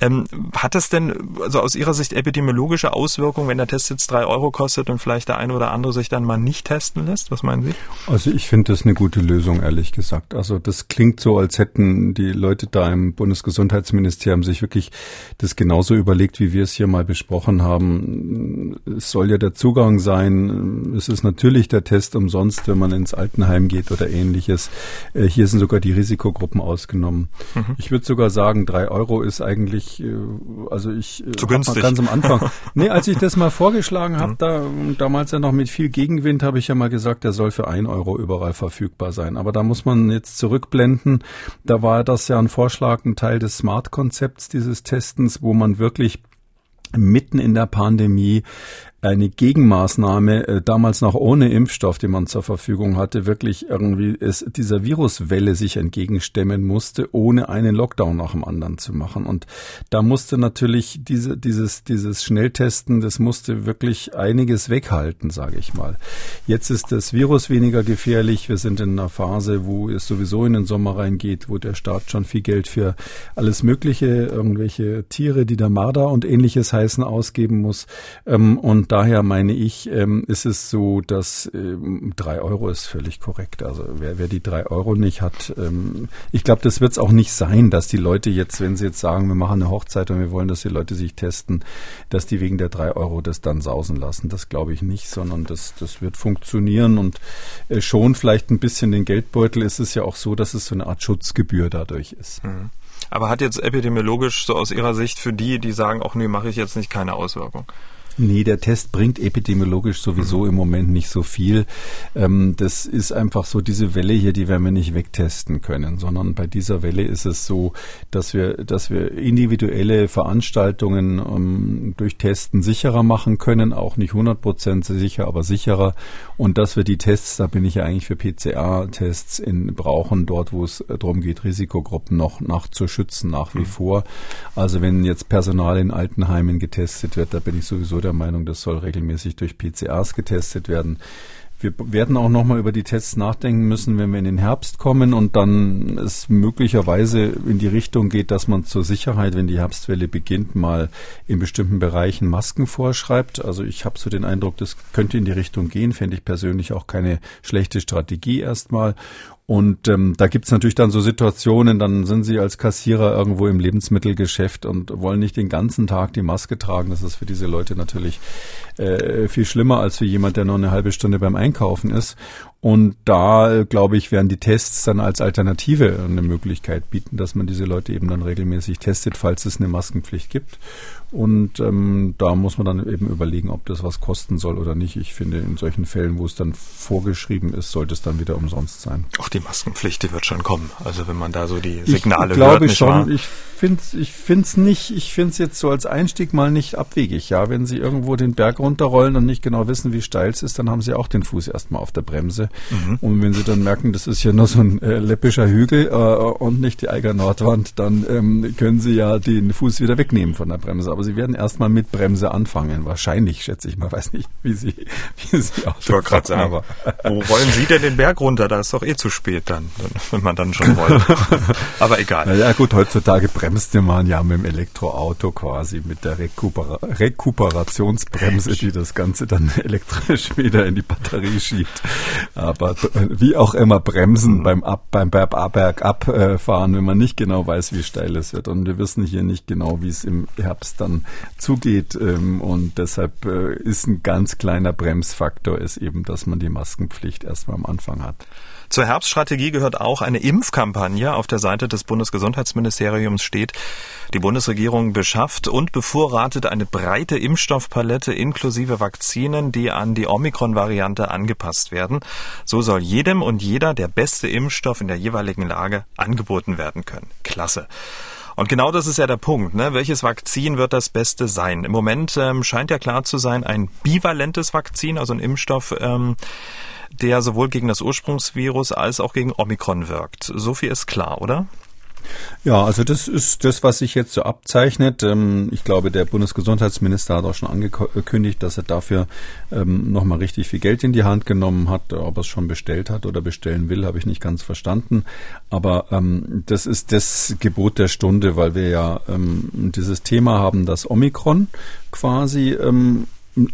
Ähm, hat das denn also aus Ihrer Sicht epidemiologische Auswirkungen, wenn der Test jetzt drei Euro kostet und vielleicht der eine oder andere sich dann mal nicht testen lässt? Was meinen Sie? Also ich finde das eine gute Lösung, ehrlich gesagt. Also das klingt so, als hätten die Leute da im Bundesgesundheitsministerium sich wirklich das genauso überlegt, wie wir es hier mal besprochen haben. Es soll ja der Zugang sein. Es ist natürlich der Test umsonst, wenn man ins Altenheim geht oder ähnliches. Äh, hier sind sogar die Risikogruppen ausgenommen. Mhm. Ich würde sogar sagen, drei Euro ist eigentlich, äh, also ich äh, Zu günstig. ganz am Anfang. <laughs> nee, als ich das mal vorgeschlagen habe, mhm. da damals ja noch mit viel Gegenwind, habe ich ja mal gesagt, der soll für ein Euro überall verfügbar sein. Aber da muss man jetzt zurückblenden. Da war das ja ein Vorschlag, ein Teil des Smart-Konzepts dieses Testens, wo man wirklich mitten in der Pandemie eine Gegenmaßnahme, äh, damals noch ohne Impfstoff, den man zur Verfügung hatte, wirklich irgendwie es dieser Viruswelle sich entgegenstemmen musste, ohne einen Lockdown nach dem anderen zu machen. Und da musste natürlich diese, dieses, dieses Schnelltesten, das musste wirklich einiges weghalten, sage ich mal. Jetzt ist das Virus weniger gefährlich. Wir sind in einer Phase, wo es sowieso in den Sommer reingeht, wo der Staat schon viel Geld für alles Mögliche, irgendwelche Tiere, die der Marder und ähnliches heißen, ausgeben muss. Ähm, daher meine ich, ähm, ist es so, dass ähm, drei Euro ist völlig korrekt. Also wer, wer die drei Euro nicht hat, ähm, ich glaube, das wird es auch nicht sein, dass die Leute jetzt, wenn sie jetzt sagen, wir machen eine Hochzeit und wir wollen, dass die Leute sich testen, dass die wegen der drei Euro das dann sausen lassen. Das glaube ich nicht, sondern das, das wird funktionieren und äh, schon vielleicht ein bisschen den Geldbeutel ist es ja auch so, dass es so eine Art Schutzgebühr dadurch ist. Mhm. Aber hat jetzt epidemiologisch so aus Ihrer Sicht für die, die sagen, auch nee, mache ich jetzt nicht keine Auswirkung? Nee, der Test bringt epidemiologisch sowieso mhm. im Moment nicht so viel. Ähm, das ist einfach so, diese Welle hier, die werden wir nicht wegtesten können, sondern bei dieser Welle ist es so, dass wir, dass wir individuelle Veranstaltungen ähm, durch Testen sicherer machen können, auch nicht 100 Prozent sicher, aber sicherer. Und dass wir die Tests, da bin ich ja eigentlich für PCA-Tests in, brauchen, dort, wo es darum geht, Risikogruppen noch nachzuschützen, nach wie mhm. vor. Also wenn jetzt Personal in Altenheimen getestet wird, da bin ich sowieso der der Meinung, das soll regelmäßig durch PCAs getestet werden. Wir werden auch nochmal über die Tests nachdenken müssen, wenn wir in den Herbst kommen und dann es möglicherweise in die Richtung geht, dass man zur Sicherheit, wenn die Herbstwelle beginnt, mal in bestimmten Bereichen Masken vorschreibt. Also ich habe so den Eindruck, das könnte in die Richtung gehen, fände ich persönlich auch keine schlechte Strategie erstmal. Und ähm, da gibt's natürlich dann so Situationen, dann sind Sie als Kassierer irgendwo im Lebensmittelgeschäft und wollen nicht den ganzen Tag die Maske tragen. Das ist für diese Leute natürlich äh, viel schlimmer als für jemand, der nur eine halbe Stunde beim Einkaufen ist. Und da, glaube ich, werden die Tests dann als Alternative eine Möglichkeit bieten, dass man diese Leute eben dann regelmäßig testet, falls es eine Maskenpflicht gibt. Und ähm, da muss man dann eben überlegen, ob das was kosten soll oder nicht. Ich finde, in solchen Fällen, wo es dann vorgeschrieben ist, sollte es dann wieder umsonst sein. Auch die Maskenpflicht, die wird schon kommen. Also wenn man da so die Signale ich glaube hört, schon. Wahr? Ich finde es ich find's nicht, ich finde es jetzt so als Einstieg mal nicht abwegig. Ja, wenn Sie irgendwo den Berg runterrollen und nicht genau wissen, wie steil es ist, dann haben Sie auch den Fuß erstmal auf der Bremse. Mhm. Und wenn Sie dann merken, das ist ja nur so ein äh, läppischer Hügel äh, und nicht die Eiger Nordwand, dann ähm, können Sie ja den Fuß wieder wegnehmen von der Bremse. Aber Sie werden erstmal mit Bremse anfangen. Wahrscheinlich, schätze ich mal. <laughs> Weiß nicht, wie Sie, wie Sie auch Ich wollte gerade sagen, aber. wo wollen Sie denn den Berg runter? Da ist doch eh zu spät dann, <laughs> wenn man dann schon wollte. <laughs> aber egal. Na ja gut, heutzutage bremst man ja mit dem Elektroauto quasi mit der Rekupera Rekuperationsbremse, die das Ganze dann elektrisch wieder in die Batterie schiebt. Aber <laughs> wie auch immer bremsen mhm. beim Ab, beim Bergabfahren, wenn man nicht genau weiß, wie steil es wird. Und wir wissen hier nicht genau, wie es im Herbst dann zugeht. Ähm, und deshalb äh, ist ein ganz kleiner Bremsfaktor ist eben, dass man die Maskenpflicht erstmal am Anfang hat. Zur Herbststrategie gehört auch eine Impfkampagne. Auf der Seite des Bundesgesundheitsministeriums steht, die Bundesregierung beschafft und bevorratet eine breite Impfstoffpalette inklusive Vakzinen, die an die Omikron-Variante angepasst werden. So soll jedem und jeder der beste Impfstoff in der jeweiligen Lage angeboten werden können. Klasse. Und genau das ist ja der Punkt. Ne? Welches Vakzin wird das Beste sein? Im Moment ähm, scheint ja klar zu sein, ein bivalentes Vakzin, also ein Impfstoff, ähm, der sowohl gegen das Ursprungsvirus als auch gegen Omikron wirkt. So viel ist klar, oder? Ja, also das ist das, was sich jetzt so abzeichnet. Ähm, ich glaube, der Bundesgesundheitsminister hat auch schon angekündigt, dass er dafür ähm, nochmal richtig viel Geld in die Hand genommen hat. Ob er es schon bestellt hat oder bestellen will, habe ich nicht ganz verstanden. Aber ähm, das ist das Gebot der Stunde, weil wir ja dieses Thema haben, dass Omikron quasi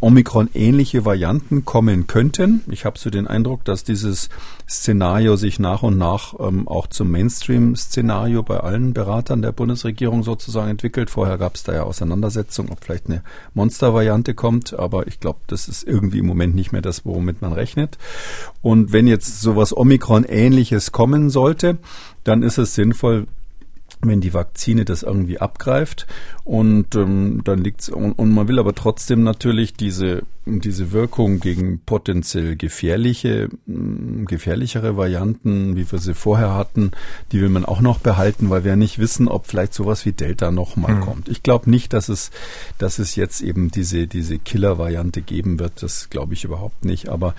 Omikron-ähnliche Varianten kommen könnten. Ich habe so den Eindruck, dass dieses Szenario sich nach und nach ähm, auch zum Mainstream-Szenario bei allen Beratern der Bundesregierung sozusagen entwickelt. Vorher gab es da ja Auseinandersetzungen, ob vielleicht eine Monster-Variante kommt, aber ich glaube, das ist irgendwie im Moment nicht mehr das, womit man rechnet. Und wenn jetzt sowas Omikron-ähnliches kommen sollte, dann ist es sinnvoll, wenn die Vakzine das irgendwie abgreift. Und ähm, dann liegt's und, und man will aber trotzdem natürlich diese diese Wirkung gegen potenziell gefährliche mm, gefährlichere Varianten, wie wir sie vorher hatten, die will man auch noch behalten, weil wir ja nicht wissen, ob vielleicht sowas wie Delta nochmal mhm. kommt. Ich glaube nicht, dass es dass es jetzt eben diese diese Killer-Variante geben wird. Das glaube ich überhaupt nicht. Aber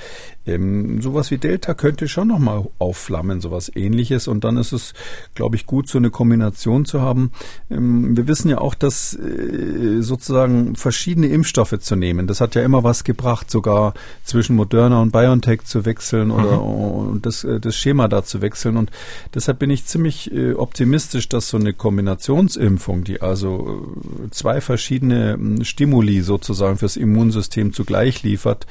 ähm, sowas wie Delta könnte schon nochmal aufflammen, sowas Ähnliches. Und dann ist es, glaube ich, gut, so eine Kombination zu haben. Ähm, wir wissen ja auch, dass das äh, sozusagen verschiedene Impfstoffe zu nehmen. Das hat ja immer was gebracht, sogar zwischen Moderna und BioNTech zu wechseln oder mhm. das, äh, das Schema da zu wechseln. Und deshalb bin ich ziemlich äh, optimistisch, dass so eine Kombinationsimpfung, die also zwei verschiedene hm, Stimuli sozusagen fürs Immunsystem zugleich liefert,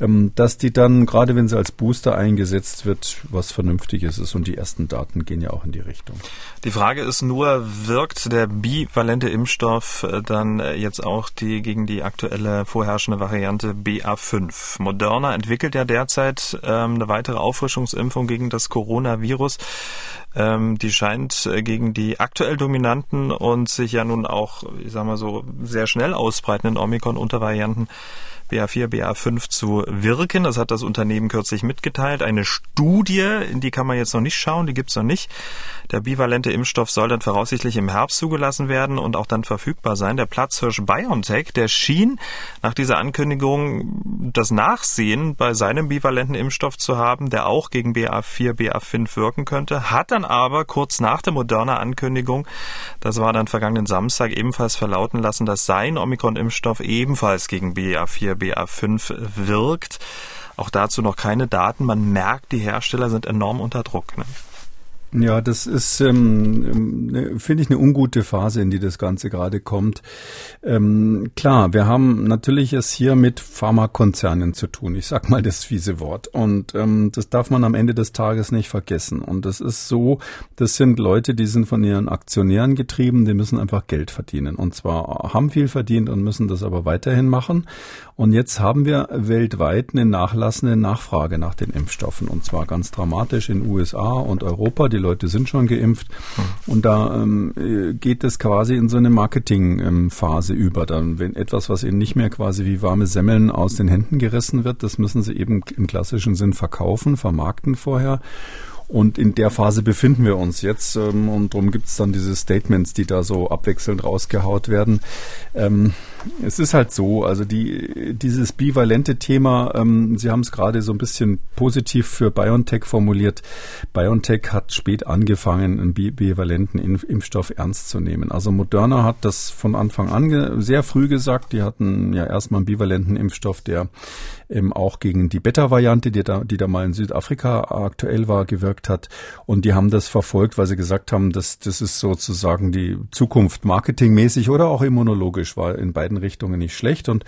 ähm, dass die dann, gerade wenn sie als Booster eingesetzt wird, was Vernünftiges ist. Und die ersten Daten gehen ja auch in die Richtung. Die Frage ist nur, wirkt der bivalente Impfstoff äh, dann äh, jetzt auch die gegen die aktuelle vorherrschende Variante BA5. Moderna entwickelt ja derzeit ähm, eine weitere Auffrischungsimpfung gegen das Coronavirus. Ähm, die scheint äh, gegen die aktuell dominanten und sich ja nun auch, ich sag mal so, sehr schnell ausbreitenden Omikron-Untervarianten BA4, BA5 zu wirken. Das hat das Unternehmen kürzlich mitgeteilt. Eine Studie, in die kann man jetzt noch nicht schauen, die gibt's noch nicht. Der bivalente Impfstoff soll dann voraussichtlich im Herbst zugelassen werden und auch dann verfügbar sein. Der Platzhirsch BioNTech, der schien nach dieser Ankündigung das Nachsehen bei seinem bivalenten Impfstoff zu haben, der auch gegen BA4, BA5 wirken könnte, hat dann aber kurz nach der Moderna Ankündigung, das war dann vergangenen Samstag, ebenfalls verlauten lassen, dass sein Omikron-Impfstoff ebenfalls gegen BA4, BA5 wirkt. Auch dazu noch keine Daten. Man merkt, die Hersteller sind enorm unter Druck. Ne? Ja, das ist, ähm, ähm, ne, finde ich, eine ungute Phase, in die das Ganze gerade kommt. Ähm, klar, wir haben natürlich es hier mit Pharmakonzernen zu tun. Ich sag mal das fiese Wort. Und ähm, das darf man am Ende des Tages nicht vergessen. Und das ist so, das sind Leute, die sind von ihren Aktionären getrieben, die müssen einfach Geld verdienen. Und zwar haben viel verdient und müssen das aber weiterhin machen. Und jetzt haben wir weltweit eine nachlassende Nachfrage nach den Impfstoffen. Und zwar ganz dramatisch in USA und Europa. Die Leute sind schon geimpft. Mhm. Und da ähm, geht es quasi in so eine Marketingphase ähm, über. Dann, wenn etwas, was ihnen nicht mehr quasi wie warme Semmeln aus den Händen gerissen wird, das müssen sie eben im klassischen Sinn verkaufen, vermarkten vorher. Und in der Phase befinden wir uns jetzt ähm, und darum gibt es dann diese Statements, die da so abwechselnd rausgehaut werden. Ähm, es ist halt so, also die, dieses bivalente Thema, ähm, Sie haben es gerade so ein bisschen positiv für BioNTech formuliert. BioNTech hat spät angefangen, einen bivalenten Impfstoff ernst zu nehmen. Also Moderna hat das von Anfang an sehr früh gesagt. Die hatten ja erstmal einen bivalenten Impfstoff, der ähm, auch gegen die Beta-Variante, die da, die da mal in Südafrika aktuell war, gewirkt hat. Und die haben das verfolgt, weil sie gesagt haben, dass das ist sozusagen die Zukunft marketingmäßig oder auch immunologisch war in beiden Richtungen nicht schlecht. Und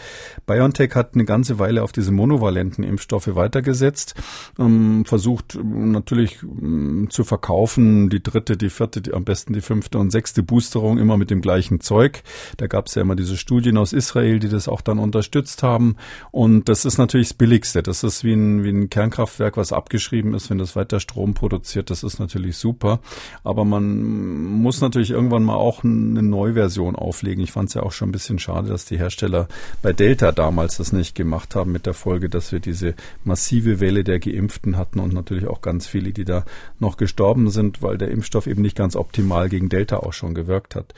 BioNTech hat eine ganze Weile auf diese monovalenten Impfstoffe weitergesetzt, ähm, versucht natürlich ähm, zu verkaufen, die dritte, die vierte, die, am besten die fünfte und sechste Boosterung immer mit dem gleichen Zeug. Da gab es ja immer diese Studien aus Israel, die das auch dann unterstützt haben. Und das ist natürlich das Billigste. Das ist wie ein, wie ein Kernkraftwerk, was abgeschrieben ist, wenn das weiter Strom produziert. Das ist natürlich super. Aber man muss natürlich irgendwann mal auch eine Neuversion auflegen. Ich fand es ja auch schon ein bisschen schade, dass die Hersteller bei Delta damals das nicht gemacht haben mit der Folge, dass wir diese massive Welle der Geimpften hatten und natürlich auch ganz viele, die da noch gestorben sind, weil der Impfstoff eben nicht ganz optimal gegen Delta auch schon gewirkt hat.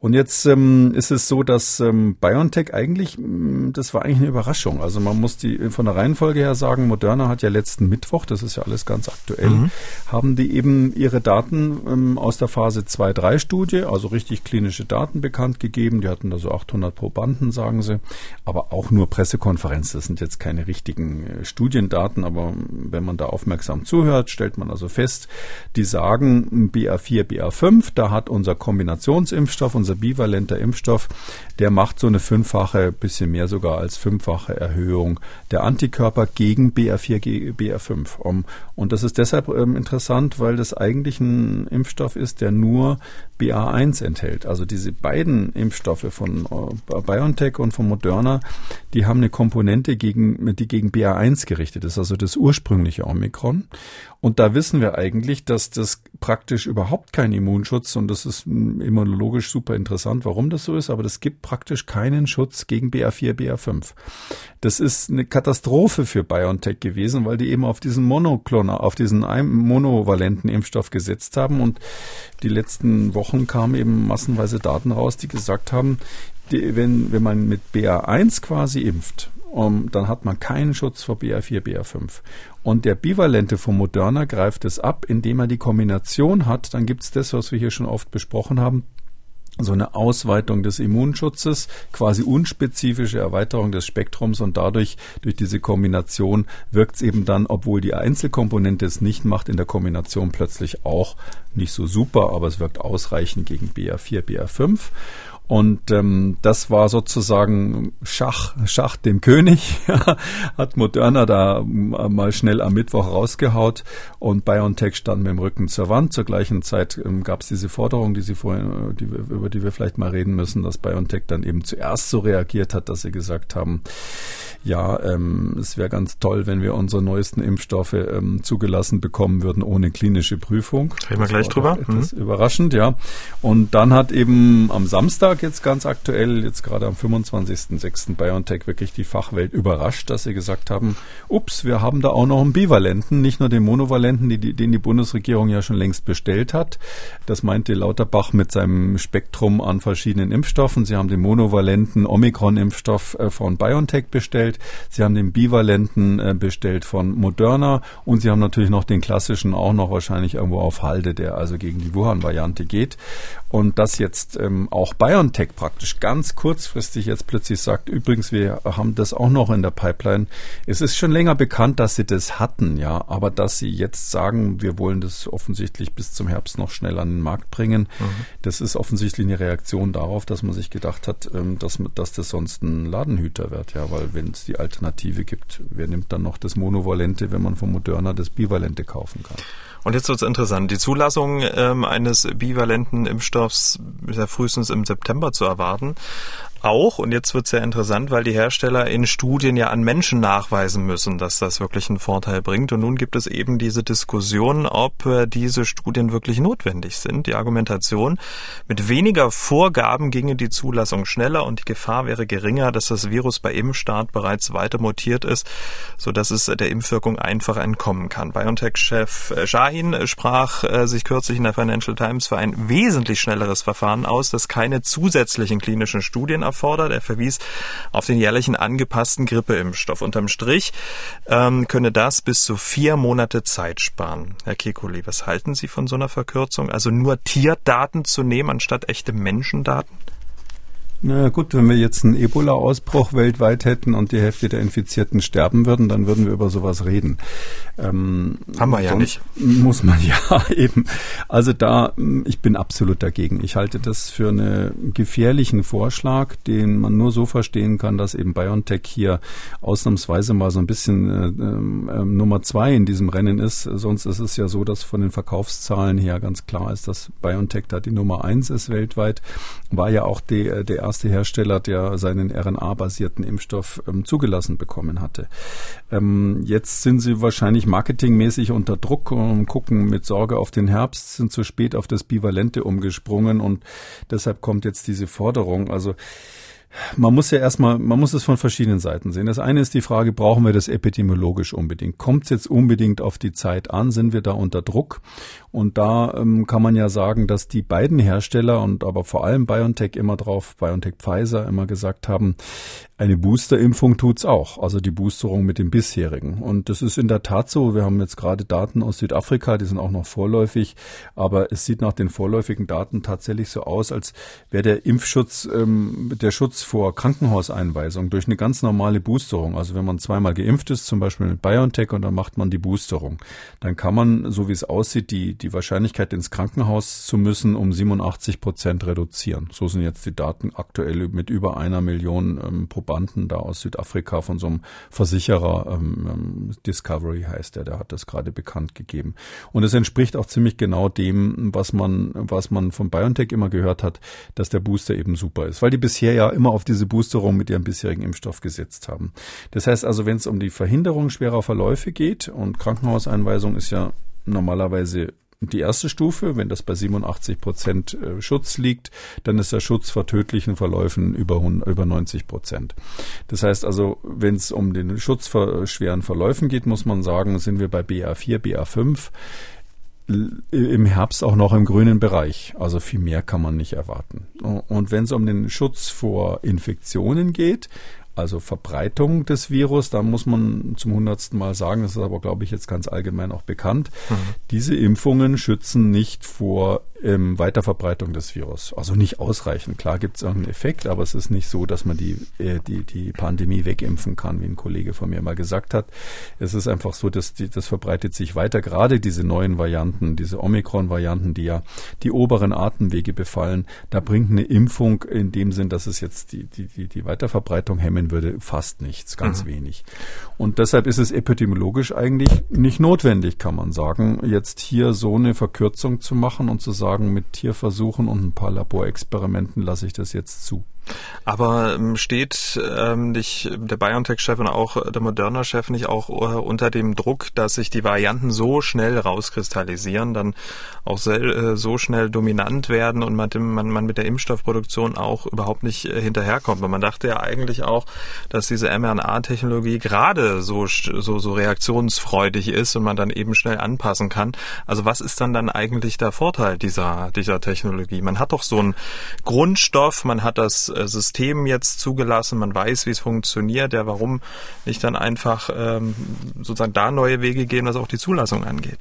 Und jetzt ähm, ist es so, dass ähm, BioNTech eigentlich, das war eigentlich eine Überraschung. Also man muss die von der Reihenfolge her sagen, Moderna hat ja letzten Mittwoch, das ist ja alles ganz aktuell, mhm. Haben die eben ihre Daten ähm, aus der Phase 2-3 Studie, also richtig klinische Daten bekannt gegeben. Die hatten da so 800 Probanden, sagen sie, aber auch nur Pressekonferenz. Das sind jetzt keine richtigen äh, Studiendaten, aber wenn man da aufmerksam zuhört, stellt man also fest, die sagen BA4, BA5, da hat unser Kombinationsimpfstoff, unser bivalenter Impfstoff, der macht so eine fünffache, bisschen mehr sogar als fünffache Erhöhung der Antikörper gegen BR4, BR5. Um, und das ist deshalb ähm, interessant, weil das eigentlich ein Impfstoff ist, der nur BA1 enthält. Also diese beiden Impfstoffe von äh, BioNTech und von Moderna, die haben eine Komponente, gegen, die gegen BA1 gerichtet ist, also das ursprüngliche Omikron. Und da wissen wir eigentlich, dass das praktisch überhaupt kein Immunschutz und das ist immunologisch super interessant, warum das so ist, aber das gibt praktisch keinen Schutz gegen BA4, BA5. Das ist eine Katastrophe für BioNTech gewesen, weil die eben auf diesen Monoklon, auf diesen monovalenten Impfstoff gesetzt haben und die letzten Wochen kamen eben massenweise Daten raus, die gesagt haben, die, wenn, wenn man mit BA1 quasi impft, um, dann hat man keinen Schutz vor BA4, BA5. Und der Bivalente von Moderna greift es ab, indem er die Kombination hat. Dann gibt es das, was wir hier schon oft besprochen haben, so eine Ausweitung des Immunschutzes, quasi unspezifische Erweiterung des Spektrums und dadurch, durch diese Kombination wirkt es eben dann, obwohl die Einzelkomponente es nicht macht, in der Kombination plötzlich auch nicht so super, aber es wirkt ausreichend gegen BA4, BA5. Und ähm, das war sozusagen Schach, Schach dem König, <laughs> hat Moderna da mal schnell am Mittwoch rausgehaut und BioNTech stand mit dem Rücken zur Wand. Zur gleichen Zeit ähm, gab es diese Forderung, die Sie vorhin, die, über die wir vielleicht mal reden müssen, dass BioNTech dann eben zuerst so reagiert hat, dass sie gesagt haben, ja, ähm, es wäre ganz toll, wenn wir unsere neuesten Impfstoffe ähm, zugelassen bekommen würden ohne klinische Prüfung. Reden wir gleich drüber. Etwas mhm. überraschend, ja. Und dann hat eben am Samstag jetzt ganz aktuell, jetzt gerade am 25.06. BioNTech wirklich die Fachwelt überrascht, dass sie gesagt haben, ups, wir haben da auch noch einen Bivalenten, nicht nur den Monovalenten, die, die, den die Bundesregierung ja schon längst bestellt hat. Das meinte Lauterbach mit seinem Spektrum an verschiedenen Impfstoffen. Sie haben den monovalenten Omikron-Impfstoff äh, von BioNTech bestellt. Sie haben den bivalenten äh, bestellt von Moderna und sie haben natürlich noch den klassischen auch noch wahrscheinlich irgendwo auf Halde, der also gegen die Wuhan-Variante geht. Und dass jetzt ähm, auch BioNTech praktisch ganz kurzfristig jetzt plötzlich sagt, übrigens, wir haben das auch noch in der Pipeline. Es ist schon länger bekannt, dass sie das hatten, ja, aber dass sie jetzt sagen, wir wollen das offensichtlich bis zum Herbst noch schnell an den Markt bringen, mhm. das ist offensichtlich eine Reaktion darauf, dass man sich gedacht hat, ähm, dass, dass das sonst ein Ladenhüter wird, ja, weil wenn es die Alternative gibt, wer nimmt dann noch das Monovalente, wenn man von Moderna das Bivalente kaufen kann? Und jetzt wird's interessant. Die Zulassung ähm, eines bivalenten Impfstoffs ist ja frühestens im September zu erwarten auch, und jetzt wird es sehr interessant, weil die Hersteller in Studien ja an Menschen nachweisen müssen, dass das wirklich einen Vorteil bringt. Und nun gibt es eben diese Diskussion, ob äh, diese Studien wirklich notwendig sind. Die Argumentation, mit weniger Vorgaben ginge die Zulassung schneller und die Gefahr wäre geringer, dass das Virus bei Impfstart bereits weiter mutiert ist, so dass es der Impfwirkung einfach entkommen kann. BioNTech-Chef äh, Shahin sprach äh, sich kürzlich in der Financial Times für ein wesentlich schnelleres Verfahren aus, das keine zusätzlichen klinischen Studien erfordert. Er verwies auf den jährlichen angepassten Grippeimpfstoff. Unterm Strich ähm, könne das bis zu vier Monate Zeit sparen. Herr Kekulé, was halten Sie von so einer Verkürzung? Also nur Tierdaten zu nehmen anstatt echte Menschendaten? Na gut, wenn wir jetzt einen Ebola-Ausbruch weltweit hätten und die Hälfte der Infizierten sterben würden, dann würden wir über sowas reden. Ähm, Haben wir ja nicht. Muss man <laughs> ja eben. Also da, ich bin absolut dagegen. Ich halte das für einen gefährlichen Vorschlag, den man nur so verstehen kann, dass eben BioNTech hier ausnahmsweise mal so ein bisschen äh, äh, Nummer zwei in diesem Rennen ist. Sonst ist es ja so, dass von den Verkaufszahlen her ganz klar ist, dass BioNTech da die Nummer eins ist weltweit. War ja auch die, äh, der erste Hersteller, der seinen RNA-basierten Impfstoff ähm, zugelassen bekommen hatte. Ähm, jetzt sind sie wahrscheinlich marketingmäßig unter Druck und gucken mit Sorge auf den Herbst, sind zu spät auf das Bivalente umgesprungen und deshalb kommt jetzt diese Forderung. Also man muss ja erstmal, man muss es von verschiedenen Seiten sehen. Das eine ist die Frage, brauchen wir das epidemiologisch unbedingt? Kommt es jetzt unbedingt auf die Zeit an? Sind wir da unter Druck? Und da ähm, kann man ja sagen, dass die beiden Hersteller und aber vor allem BioNTech immer drauf, BioNTech Pfizer immer gesagt haben, eine Boosterimpfung tut's auch, also die Boosterung mit dem bisherigen. Und das ist in der Tat so. Wir haben jetzt gerade Daten aus Südafrika, die sind auch noch vorläufig, aber es sieht nach den vorläufigen Daten tatsächlich so aus, als wäre der Impfschutz, ähm, der Schutz vor Krankenhauseinweisung durch eine ganz normale Boosterung. Also wenn man zweimal geimpft ist, zum Beispiel mit BioNTech und dann macht man die Boosterung, dann kann man, so wie es aussieht, die, die Wahrscheinlichkeit ins Krankenhaus zu müssen um 87 Prozent reduzieren. So sind jetzt die Daten aktuell mit über einer Million ähm, Probanden Probanden da aus Südafrika von so einem Versicherer, ähm, ähm, Discovery heißt der, der hat das gerade bekannt gegeben. Und es entspricht auch ziemlich genau dem, was man, was man von BioNTech immer gehört hat, dass der Booster eben super ist, weil die bisher ja immer auf diese Boosterung mit ihrem bisherigen Impfstoff gesetzt haben. Das heißt also, wenn es um die Verhinderung schwerer Verläufe geht und Krankenhauseinweisung ist ja normalerweise die erste Stufe, wenn das bei 87 Prozent äh, Schutz liegt, dann ist der Schutz vor tödlichen Verläufen über, über 90 Prozent. Das heißt also, wenn es um den Schutz vor schweren Verläufen geht, muss man sagen, sind wir bei BA4, BA5 im Herbst auch noch im grünen Bereich. Also viel mehr kann man nicht erwarten. Und wenn es um den Schutz vor Infektionen geht, also Verbreitung des Virus, da muss man zum hundertsten Mal sagen, das ist aber, glaube ich, jetzt ganz allgemein auch bekannt, mhm. diese Impfungen schützen nicht vor ähm, Weiterverbreitung des Virus. Also nicht ausreichend. Klar gibt es einen Effekt, aber es ist nicht so, dass man die, äh, die, die Pandemie wegimpfen kann, wie ein Kollege von mir mal gesagt hat. Es ist einfach so, dass die, das verbreitet sich weiter. Gerade diese neuen Varianten, diese Omikron-Varianten, die ja die oberen Atemwege befallen, da bringt eine Impfung in dem Sinn, dass es jetzt die, die, die, die Weiterverbreitung hemmen würde, fast nichts, ganz mhm. wenig. Und deshalb ist es epidemiologisch eigentlich nicht notwendig, kann man sagen, jetzt hier so eine Verkürzung zu machen und zu sagen, mit Tierversuchen und ein paar Laborexperimenten lasse ich das jetzt zu. Aber ähm, steht ähm, nicht der BioNTech-Chef und auch der Moderna-Chef nicht auch äh, unter dem Druck, dass sich die Varianten so schnell rauskristallisieren, dann auch äh, so schnell dominant werden und man, man, man mit der Impfstoffproduktion auch überhaupt nicht äh, hinterherkommt? Und man dachte ja eigentlich auch, dass diese mRNA-Technologie gerade so, so, so reaktionsfreudig ist und man dann eben schnell anpassen kann. Also was ist dann dann eigentlich der Vorteil dieser, dieser Technologie? Man hat doch so einen Grundstoff, man hat das äh, System jetzt zugelassen, man weiß, wie es funktioniert, ja, warum nicht dann einfach ähm, sozusagen da neue Wege gehen, was auch die Zulassung angeht?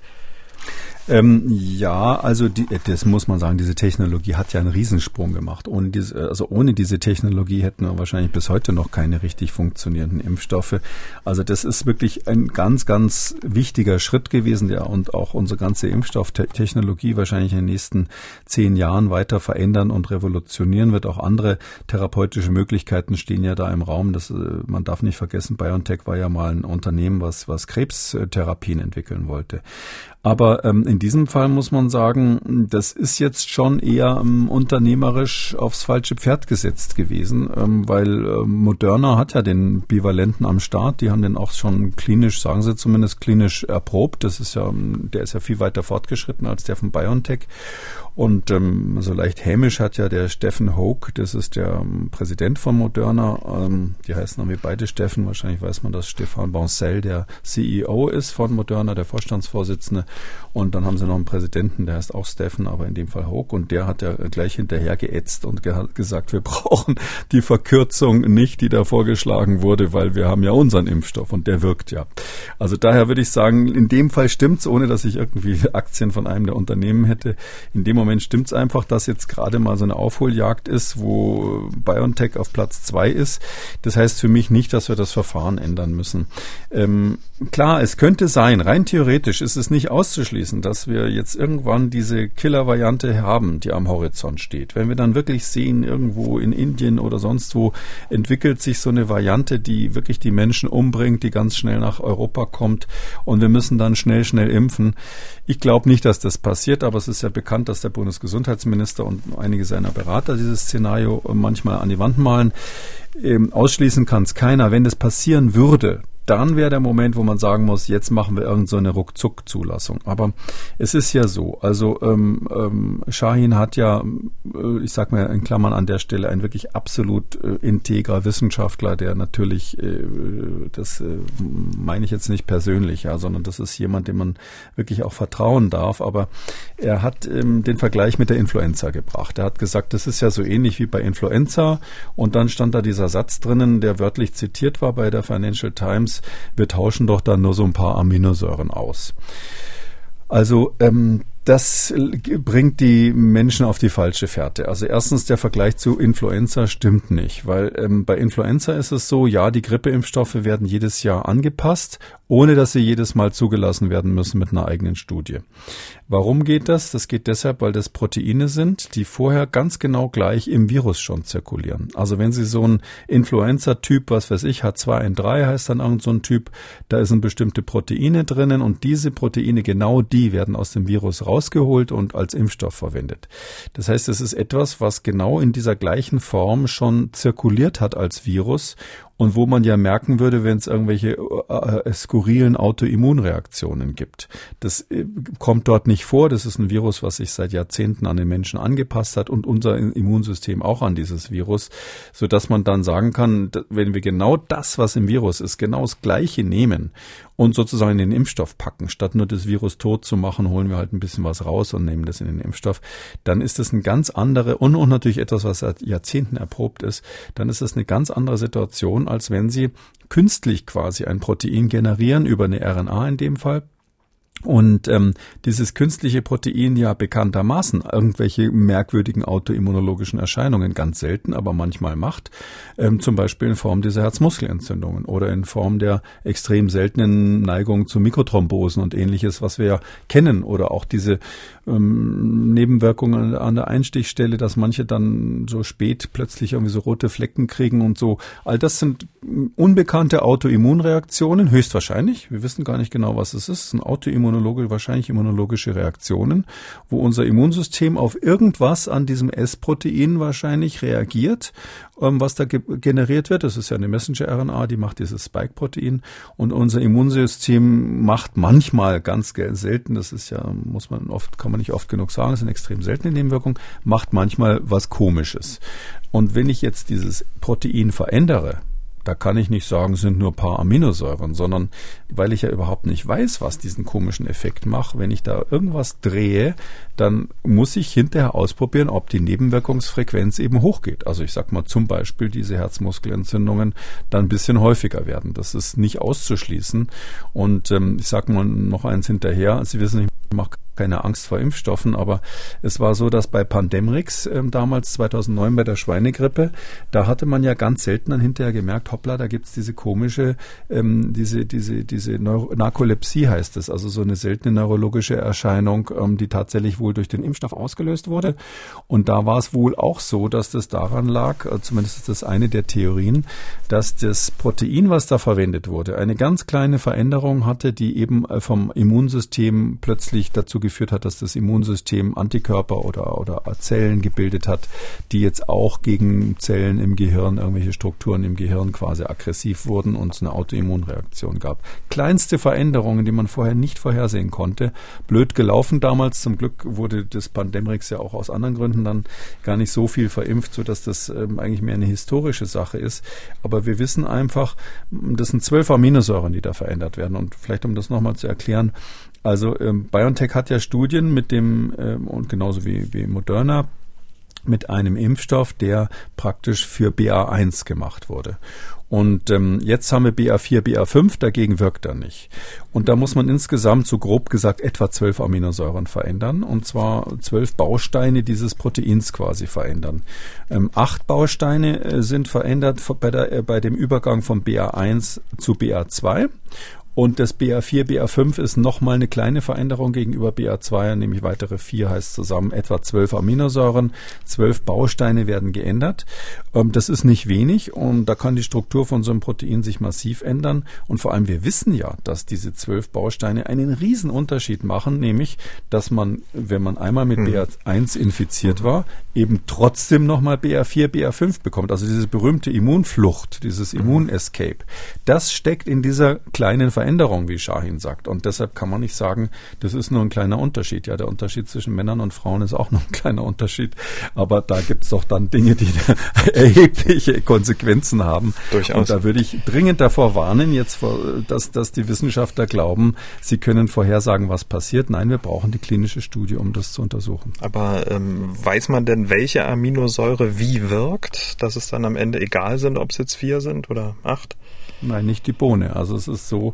Ähm, ja, also die, das muss man sagen, diese Technologie hat ja einen Riesensprung gemacht. Ohne diese, also ohne diese Technologie hätten wir wahrscheinlich bis heute noch keine richtig funktionierenden Impfstoffe. Also das ist wirklich ein ganz, ganz wichtiger Schritt gewesen, der und auch unsere ganze Impfstofftechnologie wahrscheinlich in den nächsten zehn Jahren weiter verändern und revolutionieren wird. Auch andere therapeutische Möglichkeiten stehen ja da im Raum. Das, äh, man darf nicht vergessen, BioNTech war ja mal ein Unternehmen, was, was Krebstherapien entwickeln wollte. Aber ähm, in diesem Fall muss man sagen, das ist jetzt schon eher ähm, unternehmerisch aufs falsche Pferd gesetzt gewesen, ähm, weil äh, Moderna hat ja den Bivalenten am Start. Die haben den auch schon klinisch, sagen sie zumindest klinisch erprobt. Das ist ja, ähm, der ist ja viel weiter fortgeschritten als der von BioNTech. Und ähm, so leicht hämisch hat ja der Steffen Hoke, das ist der ähm, Präsident von Moderna, ähm, die heißen irgendwie beide Steffen, wahrscheinlich weiß man, dass Stefan Boncel der CEO ist von Moderna, der Vorstandsvorsitzende. Und dann haben sie noch einen Präsidenten, der heißt auch Steffen, aber in dem Fall Hoke. Und der hat ja gleich hinterher geätzt und ge gesagt, wir <laughs> brauchen die Verkürzung nicht, die da vorgeschlagen wurde, weil wir haben ja unseren Impfstoff und der wirkt ja. Also daher würde ich sagen, in dem Fall stimmt's, ohne dass ich irgendwie <laughs> Aktien von einem der Unternehmen hätte. In dem Moment stimmt es einfach, dass jetzt gerade mal so eine Aufholjagd ist, wo BioNTech auf Platz zwei ist. Das heißt für mich nicht, dass wir das Verfahren ändern müssen. Ähm, klar, es könnte sein, rein theoretisch ist es nicht auszuschließen, dass wir jetzt irgendwann diese Killer-Variante haben, die am Horizont steht. Wenn wir dann wirklich sehen, irgendwo in Indien oder sonst wo entwickelt sich so eine Variante, die wirklich die Menschen umbringt, die ganz schnell nach Europa kommt und wir müssen dann schnell, schnell impfen. Ich glaube nicht, dass das passiert, aber es ist ja bekannt, dass der Bundesgesundheitsminister und einige seiner Berater dieses Szenario manchmal an die Wand malen. Ähm, ausschließen kann es keiner. Wenn das passieren würde, dann wäre der Moment, wo man sagen muss, jetzt machen wir irgendeine so Ruckzuck-Zulassung. Aber es ist ja so, also ähm, ähm, Shahin hat ja, äh, ich sag mal in Klammern an der Stelle, ein wirklich absolut äh, integrer Wissenschaftler, der natürlich, äh, das äh, meine ich jetzt nicht persönlich, ja, sondern das ist jemand, dem man wirklich auch vertrauen darf. Aber er hat ähm, den Vergleich mit der Influenza gebracht. Er hat gesagt, das ist ja so ähnlich wie bei Influenza. Und dann stand da dieser Satz drinnen, der wörtlich zitiert war bei der Financial Times wir tauschen doch dann nur so ein paar Aminosäuren aus. Also ähm, das bringt die Menschen auf die falsche Fährte. Also erstens der Vergleich zu Influenza stimmt nicht, weil ähm, bei Influenza ist es so, ja, die Grippeimpfstoffe werden jedes Jahr angepasst, ohne dass sie jedes Mal zugelassen werden müssen mit einer eigenen Studie. Warum geht das? Das geht deshalb, weil das Proteine sind, die vorher ganz genau gleich im Virus schon zirkulieren. Also wenn Sie so ein Influenza-Typ, was weiß ich, H2N3 heißt dann irgend so ein Typ, da sind bestimmte Proteine drinnen und diese Proteine, genau die werden aus dem Virus rausgeholt und als Impfstoff verwendet. Das heißt, es ist etwas, was genau in dieser gleichen Form schon zirkuliert hat als Virus und wo man ja merken würde, wenn es irgendwelche äh, äh, skurrilen Autoimmunreaktionen gibt. Das äh, kommt dort nicht vor. Das ist ein Virus, was sich seit Jahrzehnten an den Menschen angepasst hat und unser Immunsystem auch an dieses Virus, so dass man dann sagen kann, wenn wir genau das, was im Virus ist, genau das Gleiche nehmen und sozusagen in den Impfstoff packen, statt nur das Virus tot zu machen, holen wir halt ein bisschen was raus und nehmen das in den Impfstoff, dann ist das eine ganz andere und, und natürlich etwas, was seit Jahrzehnten erprobt ist, dann ist das eine ganz andere Situation, als wenn Sie künstlich quasi ein Protein generieren, über eine RNA in dem Fall, und ähm, dieses künstliche Protein ja bekanntermaßen irgendwelche merkwürdigen autoimmunologischen Erscheinungen ganz selten, aber manchmal macht, ähm, zum Beispiel in Form dieser Herzmuskelentzündungen oder in Form der extrem seltenen Neigung zu Mikrothrombosen und ähnliches, was wir ja kennen, oder auch diese ähm, Nebenwirkungen an der Einstichstelle, dass manche dann so spät plötzlich irgendwie so rote Flecken kriegen und so. All das sind unbekannte Autoimmunreaktionen, höchstwahrscheinlich. Wir wissen gar nicht genau, was es ist. Ein Autoimmun immunologische, wahrscheinlich immunologische Reaktionen, wo unser Immunsystem auf irgendwas an diesem S-Protein wahrscheinlich reagiert, ähm, was da ge generiert wird. Das ist ja eine Messenger-RNA, die macht dieses Spike-Protein und unser Immunsystem macht manchmal ganz selten, das ist ja, muss man oft, kann man nicht oft genug sagen, das ist eine extrem seltene Nebenwirkung, macht manchmal was Komisches. Und wenn ich jetzt dieses Protein verändere, da kann ich nicht sagen, sind nur paar Aminosäuren, sondern weil ich ja überhaupt nicht weiß, was diesen komischen Effekt macht, wenn ich da irgendwas drehe, dann muss ich hinterher ausprobieren, ob die Nebenwirkungsfrequenz eben hochgeht. Also ich sag mal zum Beispiel diese Herzmuskelentzündungen dann ein bisschen häufiger werden. Das ist nicht auszuschließen. Und ähm, ich sag mal noch eins hinterher. Sie wissen, ich mache keine Angst vor Impfstoffen, aber es war so, dass bei Pandemrix äh, damals 2009 bei der Schweinegrippe, da hatte man ja ganz selten dann hinterher gemerkt, hoppla, da gibt's diese komische, ähm, diese, diese, diese Neuro Narkolepsie heißt es, also so eine seltene neurologische Erscheinung, ähm, die tatsächlich wohl durch den Impfstoff ausgelöst wurde. Und da war es wohl auch so, dass das daran lag, äh, zumindest ist das eine der Theorien, dass das Protein, was da verwendet wurde, eine ganz kleine Veränderung hatte, die eben äh, vom Immunsystem plötzlich dazu geführt hat, dass das Immunsystem Antikörper oder, oder Zellen gebildet hat, die jetzt auch gegen Zellen im Gehirn, irgendwelche Strukturen im Gehirn quasi aggressiv wurden und es eine Autoimmunreaktion gab. Kleinste Veränderungen, die man vorher nicht vorhersehen konnte. Blöd gelaufen damals. Zum Glück wurde das Pandemrix ja auch aus anderen Gründen dann gar nicht so viel verimpft, sodass das ähm, eigentlich mehr eine historische Sache ist. Aber wir wissen einfach, das sind zwölf Aminosäuren, die da verändert werden. Und vielleicht, um das nochmal zu erklären, also ähm, BioNTech hat ja Studien mit dem, ähm, und genauso wie, wie Moderna, mit einem Impfstoff, der praktisch für BA1 gemacht wurde. Und ähm, jetzt haben wir BA4, BA5, dagegen wirkt er nicht. Und da muss man insgesamt, so grob gesagt, etwa zwölf Aminosäuren verändern. Und zwar zwölf Bausteine dieses Proteins quasi verändern. Ähm, acht Bausteine äh, sind verändert bei, der, äh, bei dem Übergang von BA1 zu BA2 und das BA4, BA5 ist nochmal eine kleine Veränderung gegenüber BA2, nämlich weitere vier heißt zusammen etwa zwölf Aminosäuren. Zwölf Bausteine werden geändert. Ähm, das ist nicht wenig und da kann die Struktur von so einem Protein sich massiv ändern. Und vor allem wir wissen ja, dass diese zwölf Bausteine einen riesen Unterschied machen, nämlich, dass man, wenn man einmal mit hm. BA1 infiziert war, eben trotzdem nochmal BA4, BA5 bekommt. Also diese berühmte Immunflucht, dieses hm. Immunescape. Das steckt in dieser kleinen Veränderung Veränderung, wie Shahin sagt. Und deshalb kann man nicht sagen, das ist nur ein kleiner Unterschied. Ja, der Unterschied zwischen Männern und Frauen ist auch noch ein <laughs> kleiner Unterschied. Aber da gibt es doch dann Dinge, die <laughs> erhebliche Konsequenzen haben. Durchaus. Und da würde ich dringend davor warnen, jetzt, vor, dass, dass die Wissenschaftler glauben, sie können vorhersagen, was passiert. Nein, wir brauchen die klinische Studie, um das zu untersuchen. Aber ähm, weiß man denn, welche Aminosäure wie wirkt, dass es dann am Ende egal sind, ob es jetzt vier sind oder acht? Nein, nicht die Bohne. Also es ist so,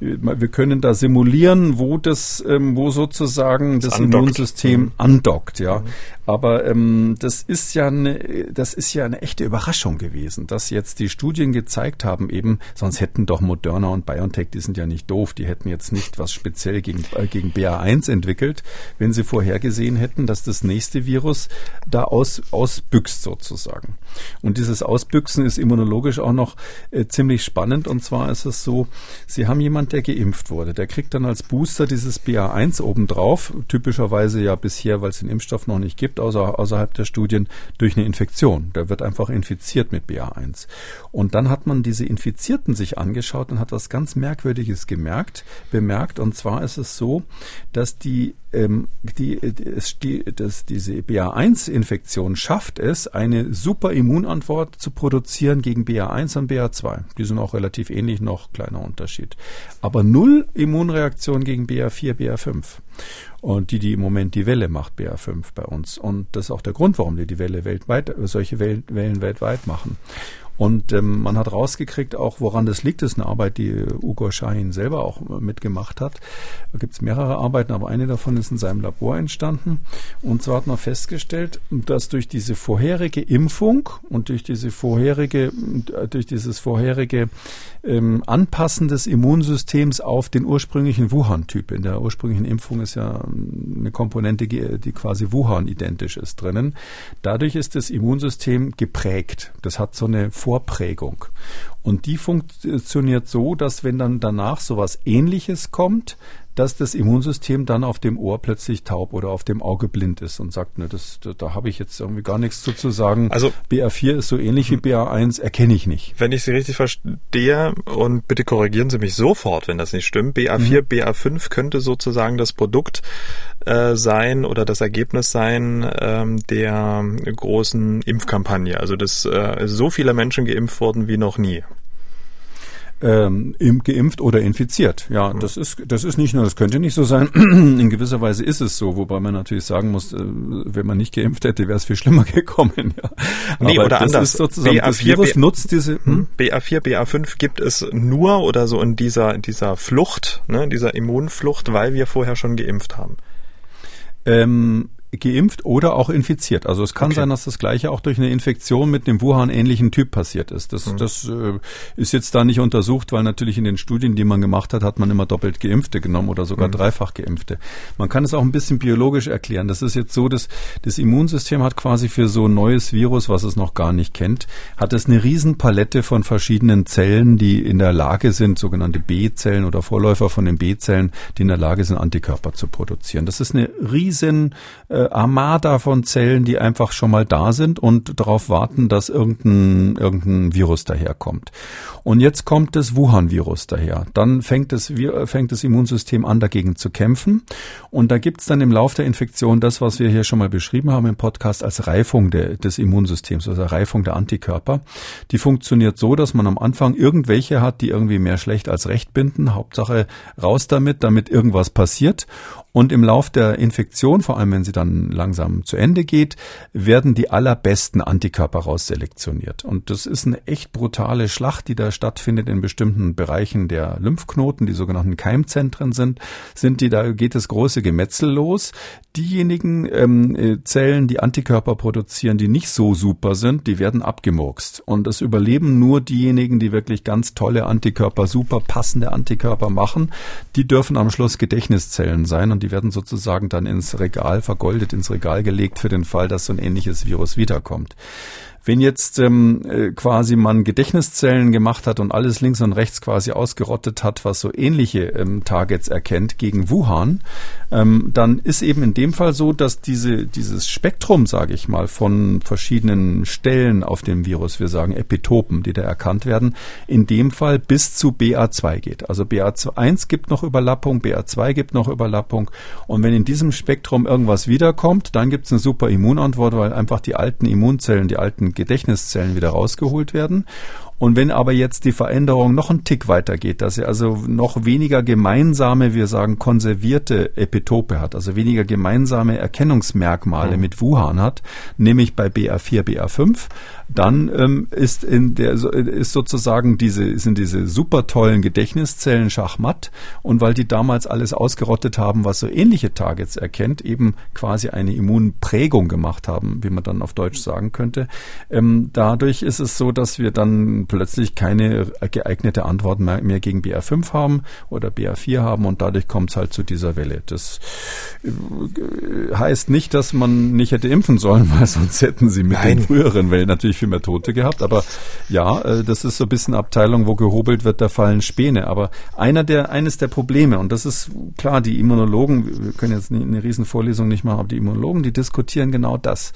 wir können da simulieren, wo das, ähm, wo sozusagen das, das Immunsystem mhm. andockt, ja. Mhm. Aber ähm, das ist ja eine, das ist ja eine echte Überraschung gewesen, dass jetzt die Studien gezeigt haben, eben, sonst hätten doch Moderna und BioNTech, die sind ja nicht doof, die hätten jetzt nicht was speziell gegen, äh, gegen BA1 entwickelt, wenn sie vorhergesehen hätten, dass das nächste Virus da aus, ausbüchst sozusagen. Und dieses Ausbüchsen ist immunologisch auch noch äh, ziemlich spannend. Und zwar ist es so, Sie haben jemand, der geimpft wurde, der kriegt dann als Booster dieses BA1 obendrauf, typischerweise ja bisher, weil es den Impfstoff noch nicht gibt, außer, außerhalb der Studien, durch eine Infektion. Der wird einfach infiziert mit BA1. Und dann hat man diese Infizierten sich angeschaut und hat was ganz Merkwürdiges gemerkt, bemerkt. Und zwar ist es so, dass die ähm, die, die, das, diese BA1-Infektion schafft es, eine super Immunantwort zu produzieren gegen BA1 und BA2. Die sind auch relativ ähnlich, noch kleiner Unterschied. Aber null Immunreaktion gegen BA4, BA5. Und die, die im Moment die Welle macht, BA5 bei uns. Und das ist auch der Grund, warum die die Welle weltweit, solche Wellen, Wellen weltweit machen. Und ähm, man hat rausgekriegt, auch woran das liegt, das ist eine Arbeit, die Ugo Shahin selber auch mitgemacht hat. Da gibt es mehrere Arbeiten, aber eine davon ist in seinem Labor entstanden. Und zwar hat man festgestellt, dass durch diese vorherige Impfung und durch diese vorherige, durch dieses vorherige ähm, Anpassen des Immunsystems auf den ursprünglichen Wuhan-Typ. In der ursprünglichen Impfung ist ja eine Komponente, die quasi Wuhan identisch ist drinnen. Dadurch ist das Immunsystem geprägt. Das hat so eine Vorprägung. Und die funktioniert so, dass wenn dann danach sowas ähnliches kommt, dass das Immunsystem dann auf dem Ohr plötzlich taub oder auf dem Auge blind ist und sagt, ne, das, da, da habe ich jetzt irgendwie gar nichts zu, zu sagen. Also BA4 ist so ähnlich wie hm. BA1, erkenne ich nicht. Wenn ich Sie richtig verstehe und bitte korrigieren Sie mich sofort, wenn das nicht stimmt, BA4, mhm. BA5 könnte sozusagen das Produkt äh, sein oder das Ergebnis sein ähm, der großen Impfkampagne. Also dass äh, so viele Menschen geimpft wurden wie noch nie ähm, geimpft oder infiziert. Ja, das ist das ist nicht nur, das könnte nicht so sein. <clears throat> In gewisser Weise ist es so, wobei man natürlich sagen muss, äh, wenn man nicht geimpft hätte, wäre es viel schlimmer <laughs> gekommen. Ja. Nee, Aber oder anders. sozusagen, BA4, das Virus B nutzt diese hm? BA4, BA5 gibt es nur oder so in dieser dieser Flucht, ne, dieser Immunflucht, weil wir vorher schon geimpft haben. Ähm, geimpft oder auch infiziert. Also es kann okay. sein, dass das gleiche auch durch eine Infektion mit einem Wuhan-ähnlichen Typ passiert ist. Das, mhm. das äh, ist jetzt da nicht untersucht, weil natürlich in den Studien, die man gemacht hat, hat man immer doppelt Geimpfte genommen oder sogar mhm. dreifach Geimpfte. Man kann es auch ein bisschen biologisch erklären. Das ist jetzt so, dass das Immunsystem hat quasi für so ein neues Virus, was es noch gar nicht kennt, hat es eine Riesenpalette von verschiedenen Zellen, die in der Lage sind, sogenannte B-Zellen oder Vorläufer von den B-Zellen, die in der Lage sind, Antikörper zu produzieren. Das ist eine riesen äh, äh, Armada von Zellen, die einfach schon mal da sind und darauf warten, dass irgendein, irgendein Virus daherkommt. Und jetzt kommt das Wuhan-Virus daher. Dann fängt das, fängt das Immunsystem an, dagegen zu kämpfen. Und da gibt's dann im Lauf der Infektion das, was wir hier schon mal beschrieben haben im Podcast als Reifung de, des Immunsystems, also Reifung der Antikörper. Die funktioniert so, dass man am Anfang irgendwelche hat, die irgendwie mehr schlecht als recht binden. Hauptsache raus damit, damit irgendwas passiert. Und im Lauf der Infektion, vor allem wenn sie dann langsam zu Ende geht, werden die allerbesten Antikörper rausselektioniert. Und das ist eine echt brutale Schlacht, die da stattfindet in bestimmten Bereichen der Lymphknoten, die sogenannten Keimzentren sind, sind die, da geht das große Gemetzel los. Diejenigen ähm, äh, Zellen, die Antikörper produzieren, die nicht so super sind, die werden abgemurkst. Und es überleben nur diejenigen, die wirklich ganz tolle Antikörper, super passende Antikörper machen. Die dürfen am Schluss Gedächtniszellen sein und die werden sozusagen dann ins Regal vergoldet, ins Regal gelegt für den Fall, dass so ein ähnliches Virus wiederkommt. Wenn jetzt ähm, äh, quasi man Gedächtniszellen gemacht hat und alles links und rechts quasi ausgerottet hat, was so ähnliche ähm, Targets erkennt gegen Wuhan, ähm, dann ist eben in dem Fall so, dass diese, dieses Spektrum, sage ich mal, von verschiedenen Stellen auf dem Virus, wir sagen Epitopen, die da erkannt werden, in dem Fall bis zu BA2 geht. Also BA1 gibt noch Überlappung, BA2 gibt noch Überlappung und wenn in diesem Spektrum irgendwas wiederkommt, dann gibt es eine super Immunantwort, weil einfach die alten Immunzellen, die alten Gedächtniszellen wieder rausgeholt werden. Und wenn aber jetzt die Veränderung noch einen Tick weitergeht, dass er also noch weniger gemeinsame, wir sagen konservierte Epitope hat, also weniger gemeinsame Erkennungsmerkmale mhm. mit Wuhan hat, nämlich bei BA4, BA5, dann ähm, ist in der ist sozusagen diese sind diese super tollen Gedächtniszellen Schachmatt und weil die damals alles ausgerottet haben, was so ähnliche Targets erkennt, eben quasi eine Immunprägung gemacht haben, wie man dann auf Deutsch sagen könnte. Ähm, dadurch ist es so, dass wir dann plötzlich keine geeignete Antwort mehr, gegen BA5 haben oder BA4 haben und dadurch kommt es halt zu dieser Welle. Das äh, heißt nicht, dass man nicht hätte impfen sollen, <laughs> weil sonst hätten sie mit Nein. den früheren Wellen natürlich viel mehr Tote gehabt. Aber ja, äh, das ist so ein bisschen Abteilung, wo gehobelt wird, da fallen Späne. Aber einer der, eines der Probleme, und das ist klar, die Immunologen, wir können jetzt eine Riesenvorlesung nicht machen, aber die Immunologen, die diskutieren genau das.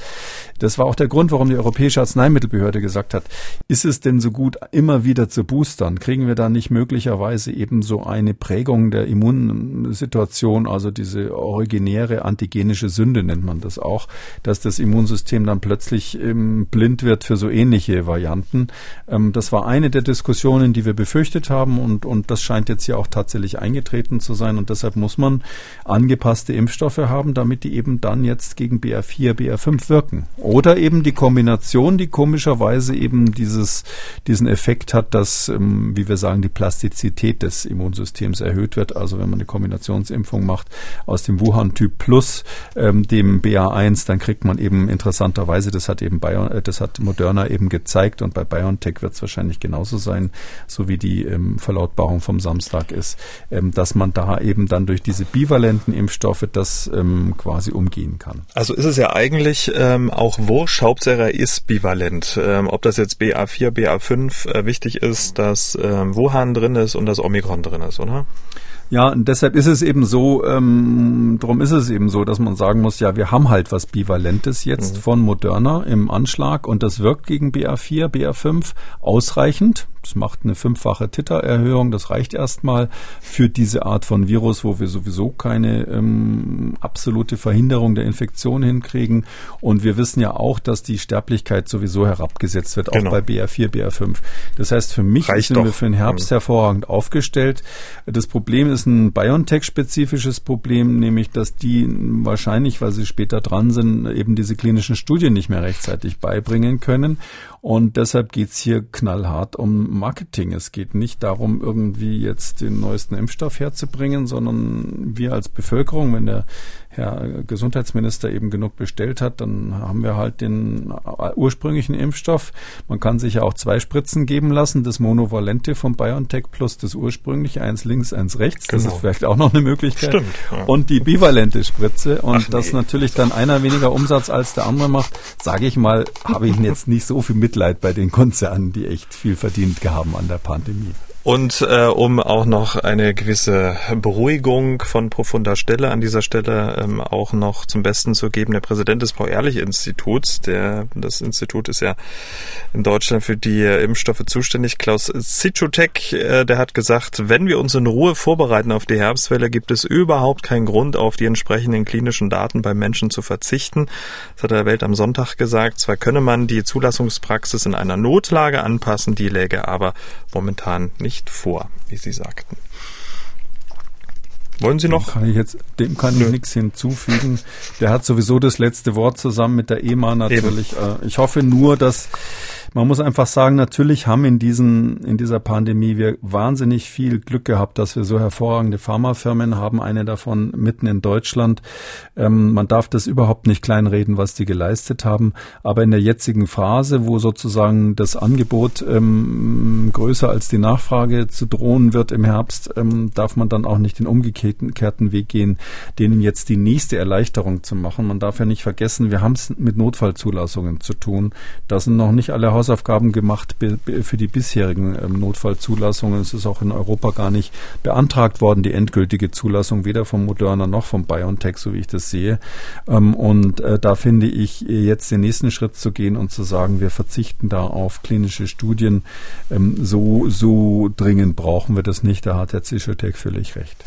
Das war auch der Grund, warum die Europäische Arzneimittelbehörde gesagt hat, ist es denn so gut, immer wieder zu boostern? Kriegen wir da nicht möglicherweise eben so eine Prägung der Immunsituation, also diese originäre antigenische Sünde nennt man das auch, dass das Immunsystem dann plötzlich ähm, blind wird für so ähnliche Varianten. Ähm, das war eine der Diskussionen, die wir befürchtet haben und, und das scheint jetzt ja auch tatsächlich eingetreten zu sein und deshalb muss man angepasste Impfstoffe haben, damit die eben dann jetzt gegen BR4, BR5 wirken. Oder eben die Kombination, die komischerweise eben dieses, diesen Effekt hat, dass, ähm, wie wir sagen, die Plastizität des Immunsystems erhöht wird. Also wenn man eine Kombinationsimpfung macht aus dem Wuhan-Typ plus ähm, dem BA1, dann kriegt man eben interessanterweise, das hat eben Bio, äh, das hat Moderna eben gezeigt und bei BioNTech wird es wahrscheinlich genauso sein, so wie die ähm, Verlautbarung vom Samstag ist, ähm, dass man da eben dann durch diese bivalenten Impfstoffe das ähm, quasi umgehen kann. Also ist es ja eigentlich ähm, auch wurscht, Hauptsache ist bivalent. Ähm, ob das jetzt BA4, BA5 BA5 äh, wichtig ist, dass äh, Wuhan drin ist und das Omikron drin ist, oder? Ja, und deshalb ist es eben so, ähm, darum ist es eben so, dass man sagen muss, ja, wir haben halt was Bivalentes jetzt mhm. von Moderna im Anschlag und das wirkt gegen BA4, BA5 ausreichend. Das macht eine fünffache Titererhöhung. Das reicht erstmal für diese Art von Virus, wo wir sowieso keine ähm, absolute Verhinderung der Infektion hinkriegen. Und wir wissen ja auch, dass die Sterblichkeit sowieso herabgesetzt wird, genau. auch bei BA4, BA5. Das heißt, für mich reicht sind doch. wir für den Herbst mhm. hervorragend aufgestellt. Das Problem ist ein BioNTech-spezifisches Problem, nämlich, dass die wahrscheinlich, weil sie später dran sind, eben diese klinischen Studien nicht mehr rechtzeitig beibringen können. Und deshalb geht's hier knallhart um Marketing. Es geht nicht darum, irgendwie jetzt den neuesten Impfstoff herzubringen, sondern wir als Bevölkerung, wenn der Herr Gesundheitsminister eben genug bestellt hat, dann haben wir halt den ursprünglichen Impfstoff. Man kann sich ja auch zwei Spritzen geben lassen, das Monovalente von BioNTech plus das ursprüngliche, eins links, eins rechts. Genau. Das ist vielleicht auch noch eine Möglichkeit. Stimmt, ja. Und die bivalente Spritze. Und Ach, das natürlich dann einer weniger Umsatz als der andere macht, sage ich mal, habe ich jetzt nicht so viel Mitleid bei den Konzernen, die echt viel verdient haben an der Pandemie. Und äh, um auch noch eine gewisse Beruhigung von profunder Stelle an dieser Stelle ähm, auch noch zum Besten zu geben, der Präsident des Paul-Ehrlich-Instituts, der das Institut ist ja in Deutschland für die Impfstoffe zuständig, Klaus Zitschutek, äh, der hat gesagt, wenn wir uns in Ruhe vorbereiten auf die Herbstwelle, gibt es überhaupt keinen Grund, auf die entsprechenden klinischen Daten beim Menschen zu verzichten. Das hat er der Welt am Sonntag gesagt. Zwar könne man die Zulassungspraxis in einer Notlage anpassen, die läge aber momentan nicht nicht vor, wie Sie sagten. Wollen Sie noch? Dem kann ich jetzt, dem kann Nö. ich nichts hinzufügen. Der hat sowieso das letzte Wort zusammen mit der EMA natürlich. Eben. Äh, ich hoffe nur, dass man muss einfach sagen, natürlich haben in diesen, in dieser Pandemie wir wahnsinnig viel Glück gehabt, dass wir so hervorragende Pharmafirmen haben. Eine davon mitten in Deutschland. Ähm, man darf das überhaupt nicht kleinreden, was die geleistet haben. Aber in der jetzigen Phase, wo sozusagen das Angebot ähm, größer als die Nachfrage zu drohen wird im Herbst, ähm, darf man dann auch nicht den umgekehrten Weg gehen, denen jetzt die nächste Erleichterung zu machen. Man darf ja nicht vergessen, wir haben es mit Notfallzulassungen zu tun. Da sind noch nicht alle Hausaufgaben gemacht für die bisherigen ähm, Notfallzulassungen. Es ist auch in Europa gar nicht beantragt worden, die endgültige Zulassung, weder vom Moderna noch vom BioNTech, so wie ich das sehe. Ähm, und äh, da finde ich jetzt den nächsten Schritt zu gehen und zu sagen, wir verzichten da auf klinische Studien. Ähm, so, so dringend brauchen wir das nicht. Da hat Herr Zischeltek völlig recht.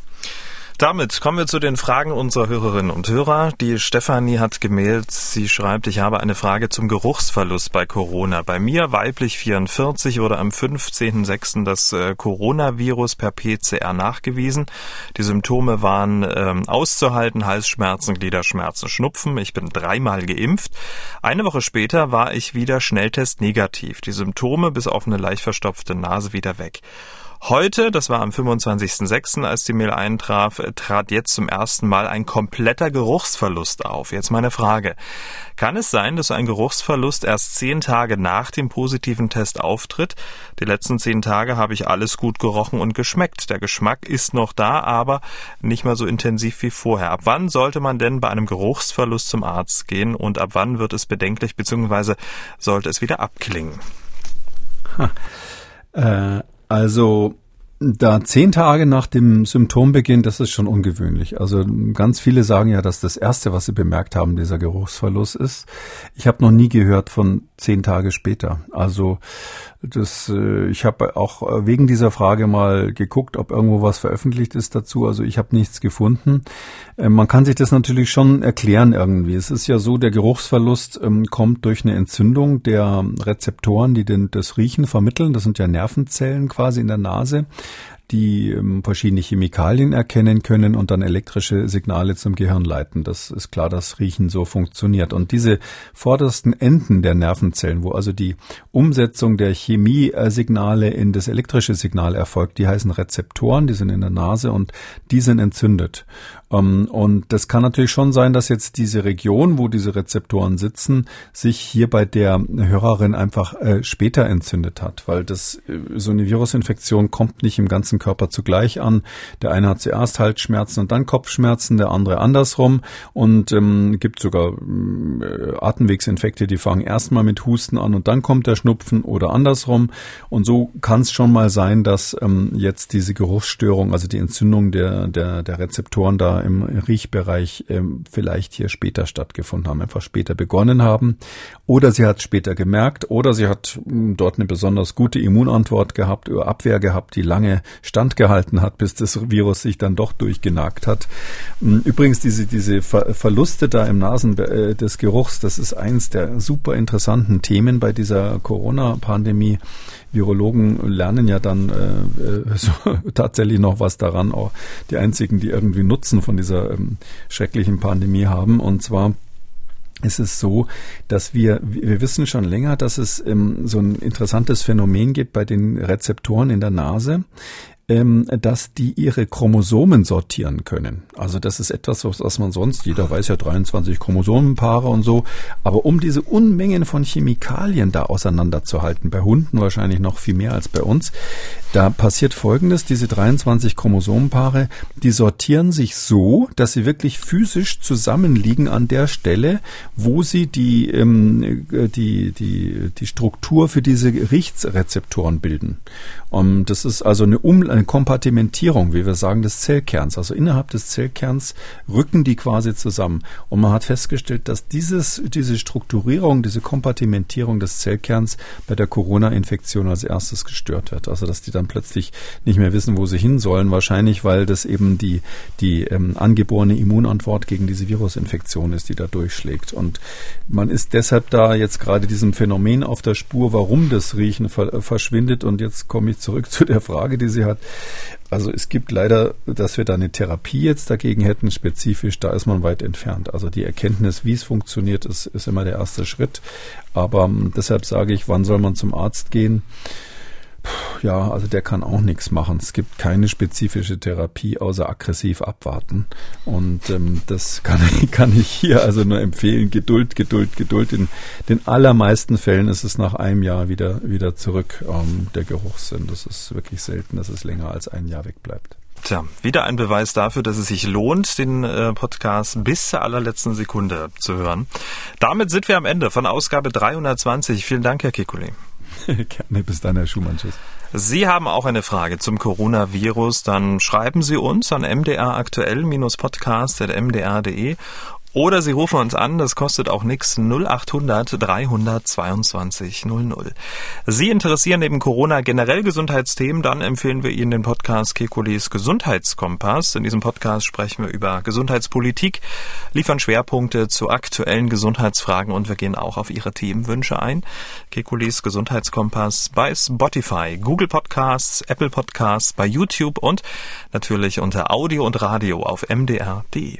Damit kommen wir zu den Fragen unserer Hörerinnen und Hörer. Die Stefanie hat gemeldet, sie schreibt, ich habe eine Frage zum Geruchsverlust bei Corona. Bei mir, weiblich 44, wurde am 15.06. das äh, Coronavirus per PCR nachgewiesen. Die Symptome waren ähm, auszuhalten, Halsschmerzen, Gliederschmerzen, Schnupfen. Ich bin dreimal geimpft. Eine Woche später war ich wieder Schnelltest negativ. Die Symptome bis auf eine leicht verstopfte Nase wieder weg. Heute, das war am 25.06., als die Mail eintraf, trat jetzt zum ersten Mal ein kompletter Geruchsverlust auf. Jetzt meine Frage. Kann es sein, dass ein Geruchsverlust erst zehn Tage nach dem positiven Test auftritt? Die letzten zehn Tage habe ich alles gut gerochen und geschmeckt. Der Geschmack ist noch da, aber nicht mehr so intensiv wie vorher. Ab wann sollte man denn bei einem Geruchsverlust zum Arzt gehen und ab wann wird es bedenklich bzw. sollte es wieder abklingen? Ha. Äh, also da zehn Tage nach dem Symptombeginn, das ist schon ungewöhnlich. Also ganz viele sagen ja, dass das Erste, was sie bemerkt haben, dieser Geruchsverlust ist. Ich habe noch nie gehört von zehn Tage später. Also das, äh, ich habe auch äh, wegen dieser Frage mal geguckt, ob irgendwo was veröffentlicht ist dazu. Also ich habe nichts gefunden. Äh, man kann sich das natürlich schon erklären irgendwie. Es ist ja so, der Geruchsverlust ähm, kommt durch eine Entzündung der Rezeptoren, die den, das Riechen vermitteln. Das sind ja Nervenzellen quasi in der Nase die ähm, verschiedene Chemikalien erkennen können und dann elektrische Signale zum Gehirn leiten. Das ist klar, dass Riechen so funktioniert. Und diese vordersten Enden der Nervenzellen, wo also die Umsetzung der Chemiesignale in das elektrische Signal erfolgt, die heißen Rezeptoren, die sind in der Nase und die sind entzündet. Ähm, und das kann natürlich schon sein, dass jetzt diese Region, wo diese Rezeptoren sitzen, sich hier bei der Hörerin einfach äh, später entzündet hat, weil das äh, so eine Virusinfektion kommt nicht im ganzen ganzen Körper zugleich an. Der eine hat zuerst Halsschmerzen und dann Kopfschmerzen, der andere andersrum. Und ähm, gibt sogar äh, Atemwegsinfekte, die fangen erstmal mit Husten an und dann kommt der Schnupfen oder andersrum. Und so kann es schon mal sein, dass ähm, jetzt diese Geruchsstörung, also die Entzündung der, der, der Rezeptoren da im Riechbereich ähm, vielleicht hier später stattgefunden haben, einfach später begonnen haben. Oder sie hat später gemerkt oder sie hat hm, dort eine besonders gute Immunantwort gehabt, oder Abwehr gehabt, die lange standgehalten hat, bis das Virus sich dann doch durchgenagt hat. Hm, übrigens, diese, diese Ver Verluste da im Nasen äh, des Geruchs, das ist eins der super interessanten Themen bei dieser Corona-Pandemie. Virologen lernen ja dann äh, äh <laughs> so, tatsächlich noch was daran, auch die einzigen, die irgendwie Nutzen von dieser ähm, schrecklichen Pandemie haben. Und zwar ist es so, dass wir, wir wissen schon länger, dass es ähm, so ein interessantes Phänomen gibt bei den Rezeptoren in der Nase, ähm, dass die ihre Chromosomen sortieren können. Also das ist etwas, was man sonst, jeder weiß ja 23 Chromosomenpaare und so, aber um diese Unmengen von Chemikalien da auseinanderzuhalten, bei Hunden wahrscheinlich noch viel mehr als bei uns, da passiert Folgendes, diese 23 Chromosomenpaare, die sortieren sich so, dass sie wirklich physisch zusammenliegen an der Stelle, wo sie die, ähm, die, die, die Struktur für diese Richtsrezeptoren bilden. Und das ist also eine, um eine Kompartimentierung, wie wir sagen, des Zellkerns. Also innerhalb des Zellkerns rücken die quasi zusammen. Und man hat festgestellt, dass dieses, diese Strukturierung, diese Kompartimentierung des Zellkerns bei der Corona-Infektion als erstes gestört wird. Also dass die dann plötzlich nicht mehr wissen, wo sie hin sollen. Wahrscheinlich, weil das eben die, die ähm, angeborene Immunantwort gegen diese Virusinfektion ist, die da durchschlägt. Und man ist deshalb da jetzt gerade diesem Phänomen auf der Spur, warum das Riechen ver verschwindet. Und jetzt komme ich zurück <laughs> zu der Frage, die sie hat. Also es gibt leider, dass wir da eine Therapie jetzt dagegen hätten, spezifisch, da ist man weit entfernt. Also die Erkenntnis, wie es funktioniert, ist, ist immer der erste Schritt. Aber ähm, deshalb sage ich, wann soll man zum Arzt gehen? Ja, also der kann auch nichts machen. Es gibt keine spezifische Therapie außer aggressiv abwarten. Und ähm, das kann, <laughs> kann ich hier also nur empfehlen. Geduld, Geduld, Geduld. In den allermeisten Fällen ist es nach einem Jahr wieder, wieder zurück, ähm, der Geruchssinn. Das ist wirklich selten, dass es länger als ein Jahr wegbleibt. Tja, wieder ein Beweis dafür, dass es sich lohnt, den äh, Podcast bis zur allerletzten Sekunde zu hören. Damit sind wir am Ende von Ausgabe 320. Vielen Dank, Herr Kikuli. <laughs> Gerne, bis dann, Herr Schumann. Tschüss. Sie haben auch eine Frage zum Coronavirus, dann schreiben Sie uns an mdraktuell-podcast.mdr.de oder Sie rufen uns an, das kostet auch nichts, 0800 322 00. Sie interessieren neben Corona generell Gesundheitsthemen, dann empfehlen wir Ihnen den Podcast Kekulis Gesundheitskompass. In diesem Podcast sprechen wir über Gesundheitspolitik, liefern Schwerpunkte zu aktuellen Gesundheitsfragen und wir gehen auch auf Ihre Themenwünsche ein. Kekulis Gesundheitskompass bei Spotify, Google Podcasts, Apple Podcasts, bei YouTube und natürlich unter Audio und Radio auf mdr.de.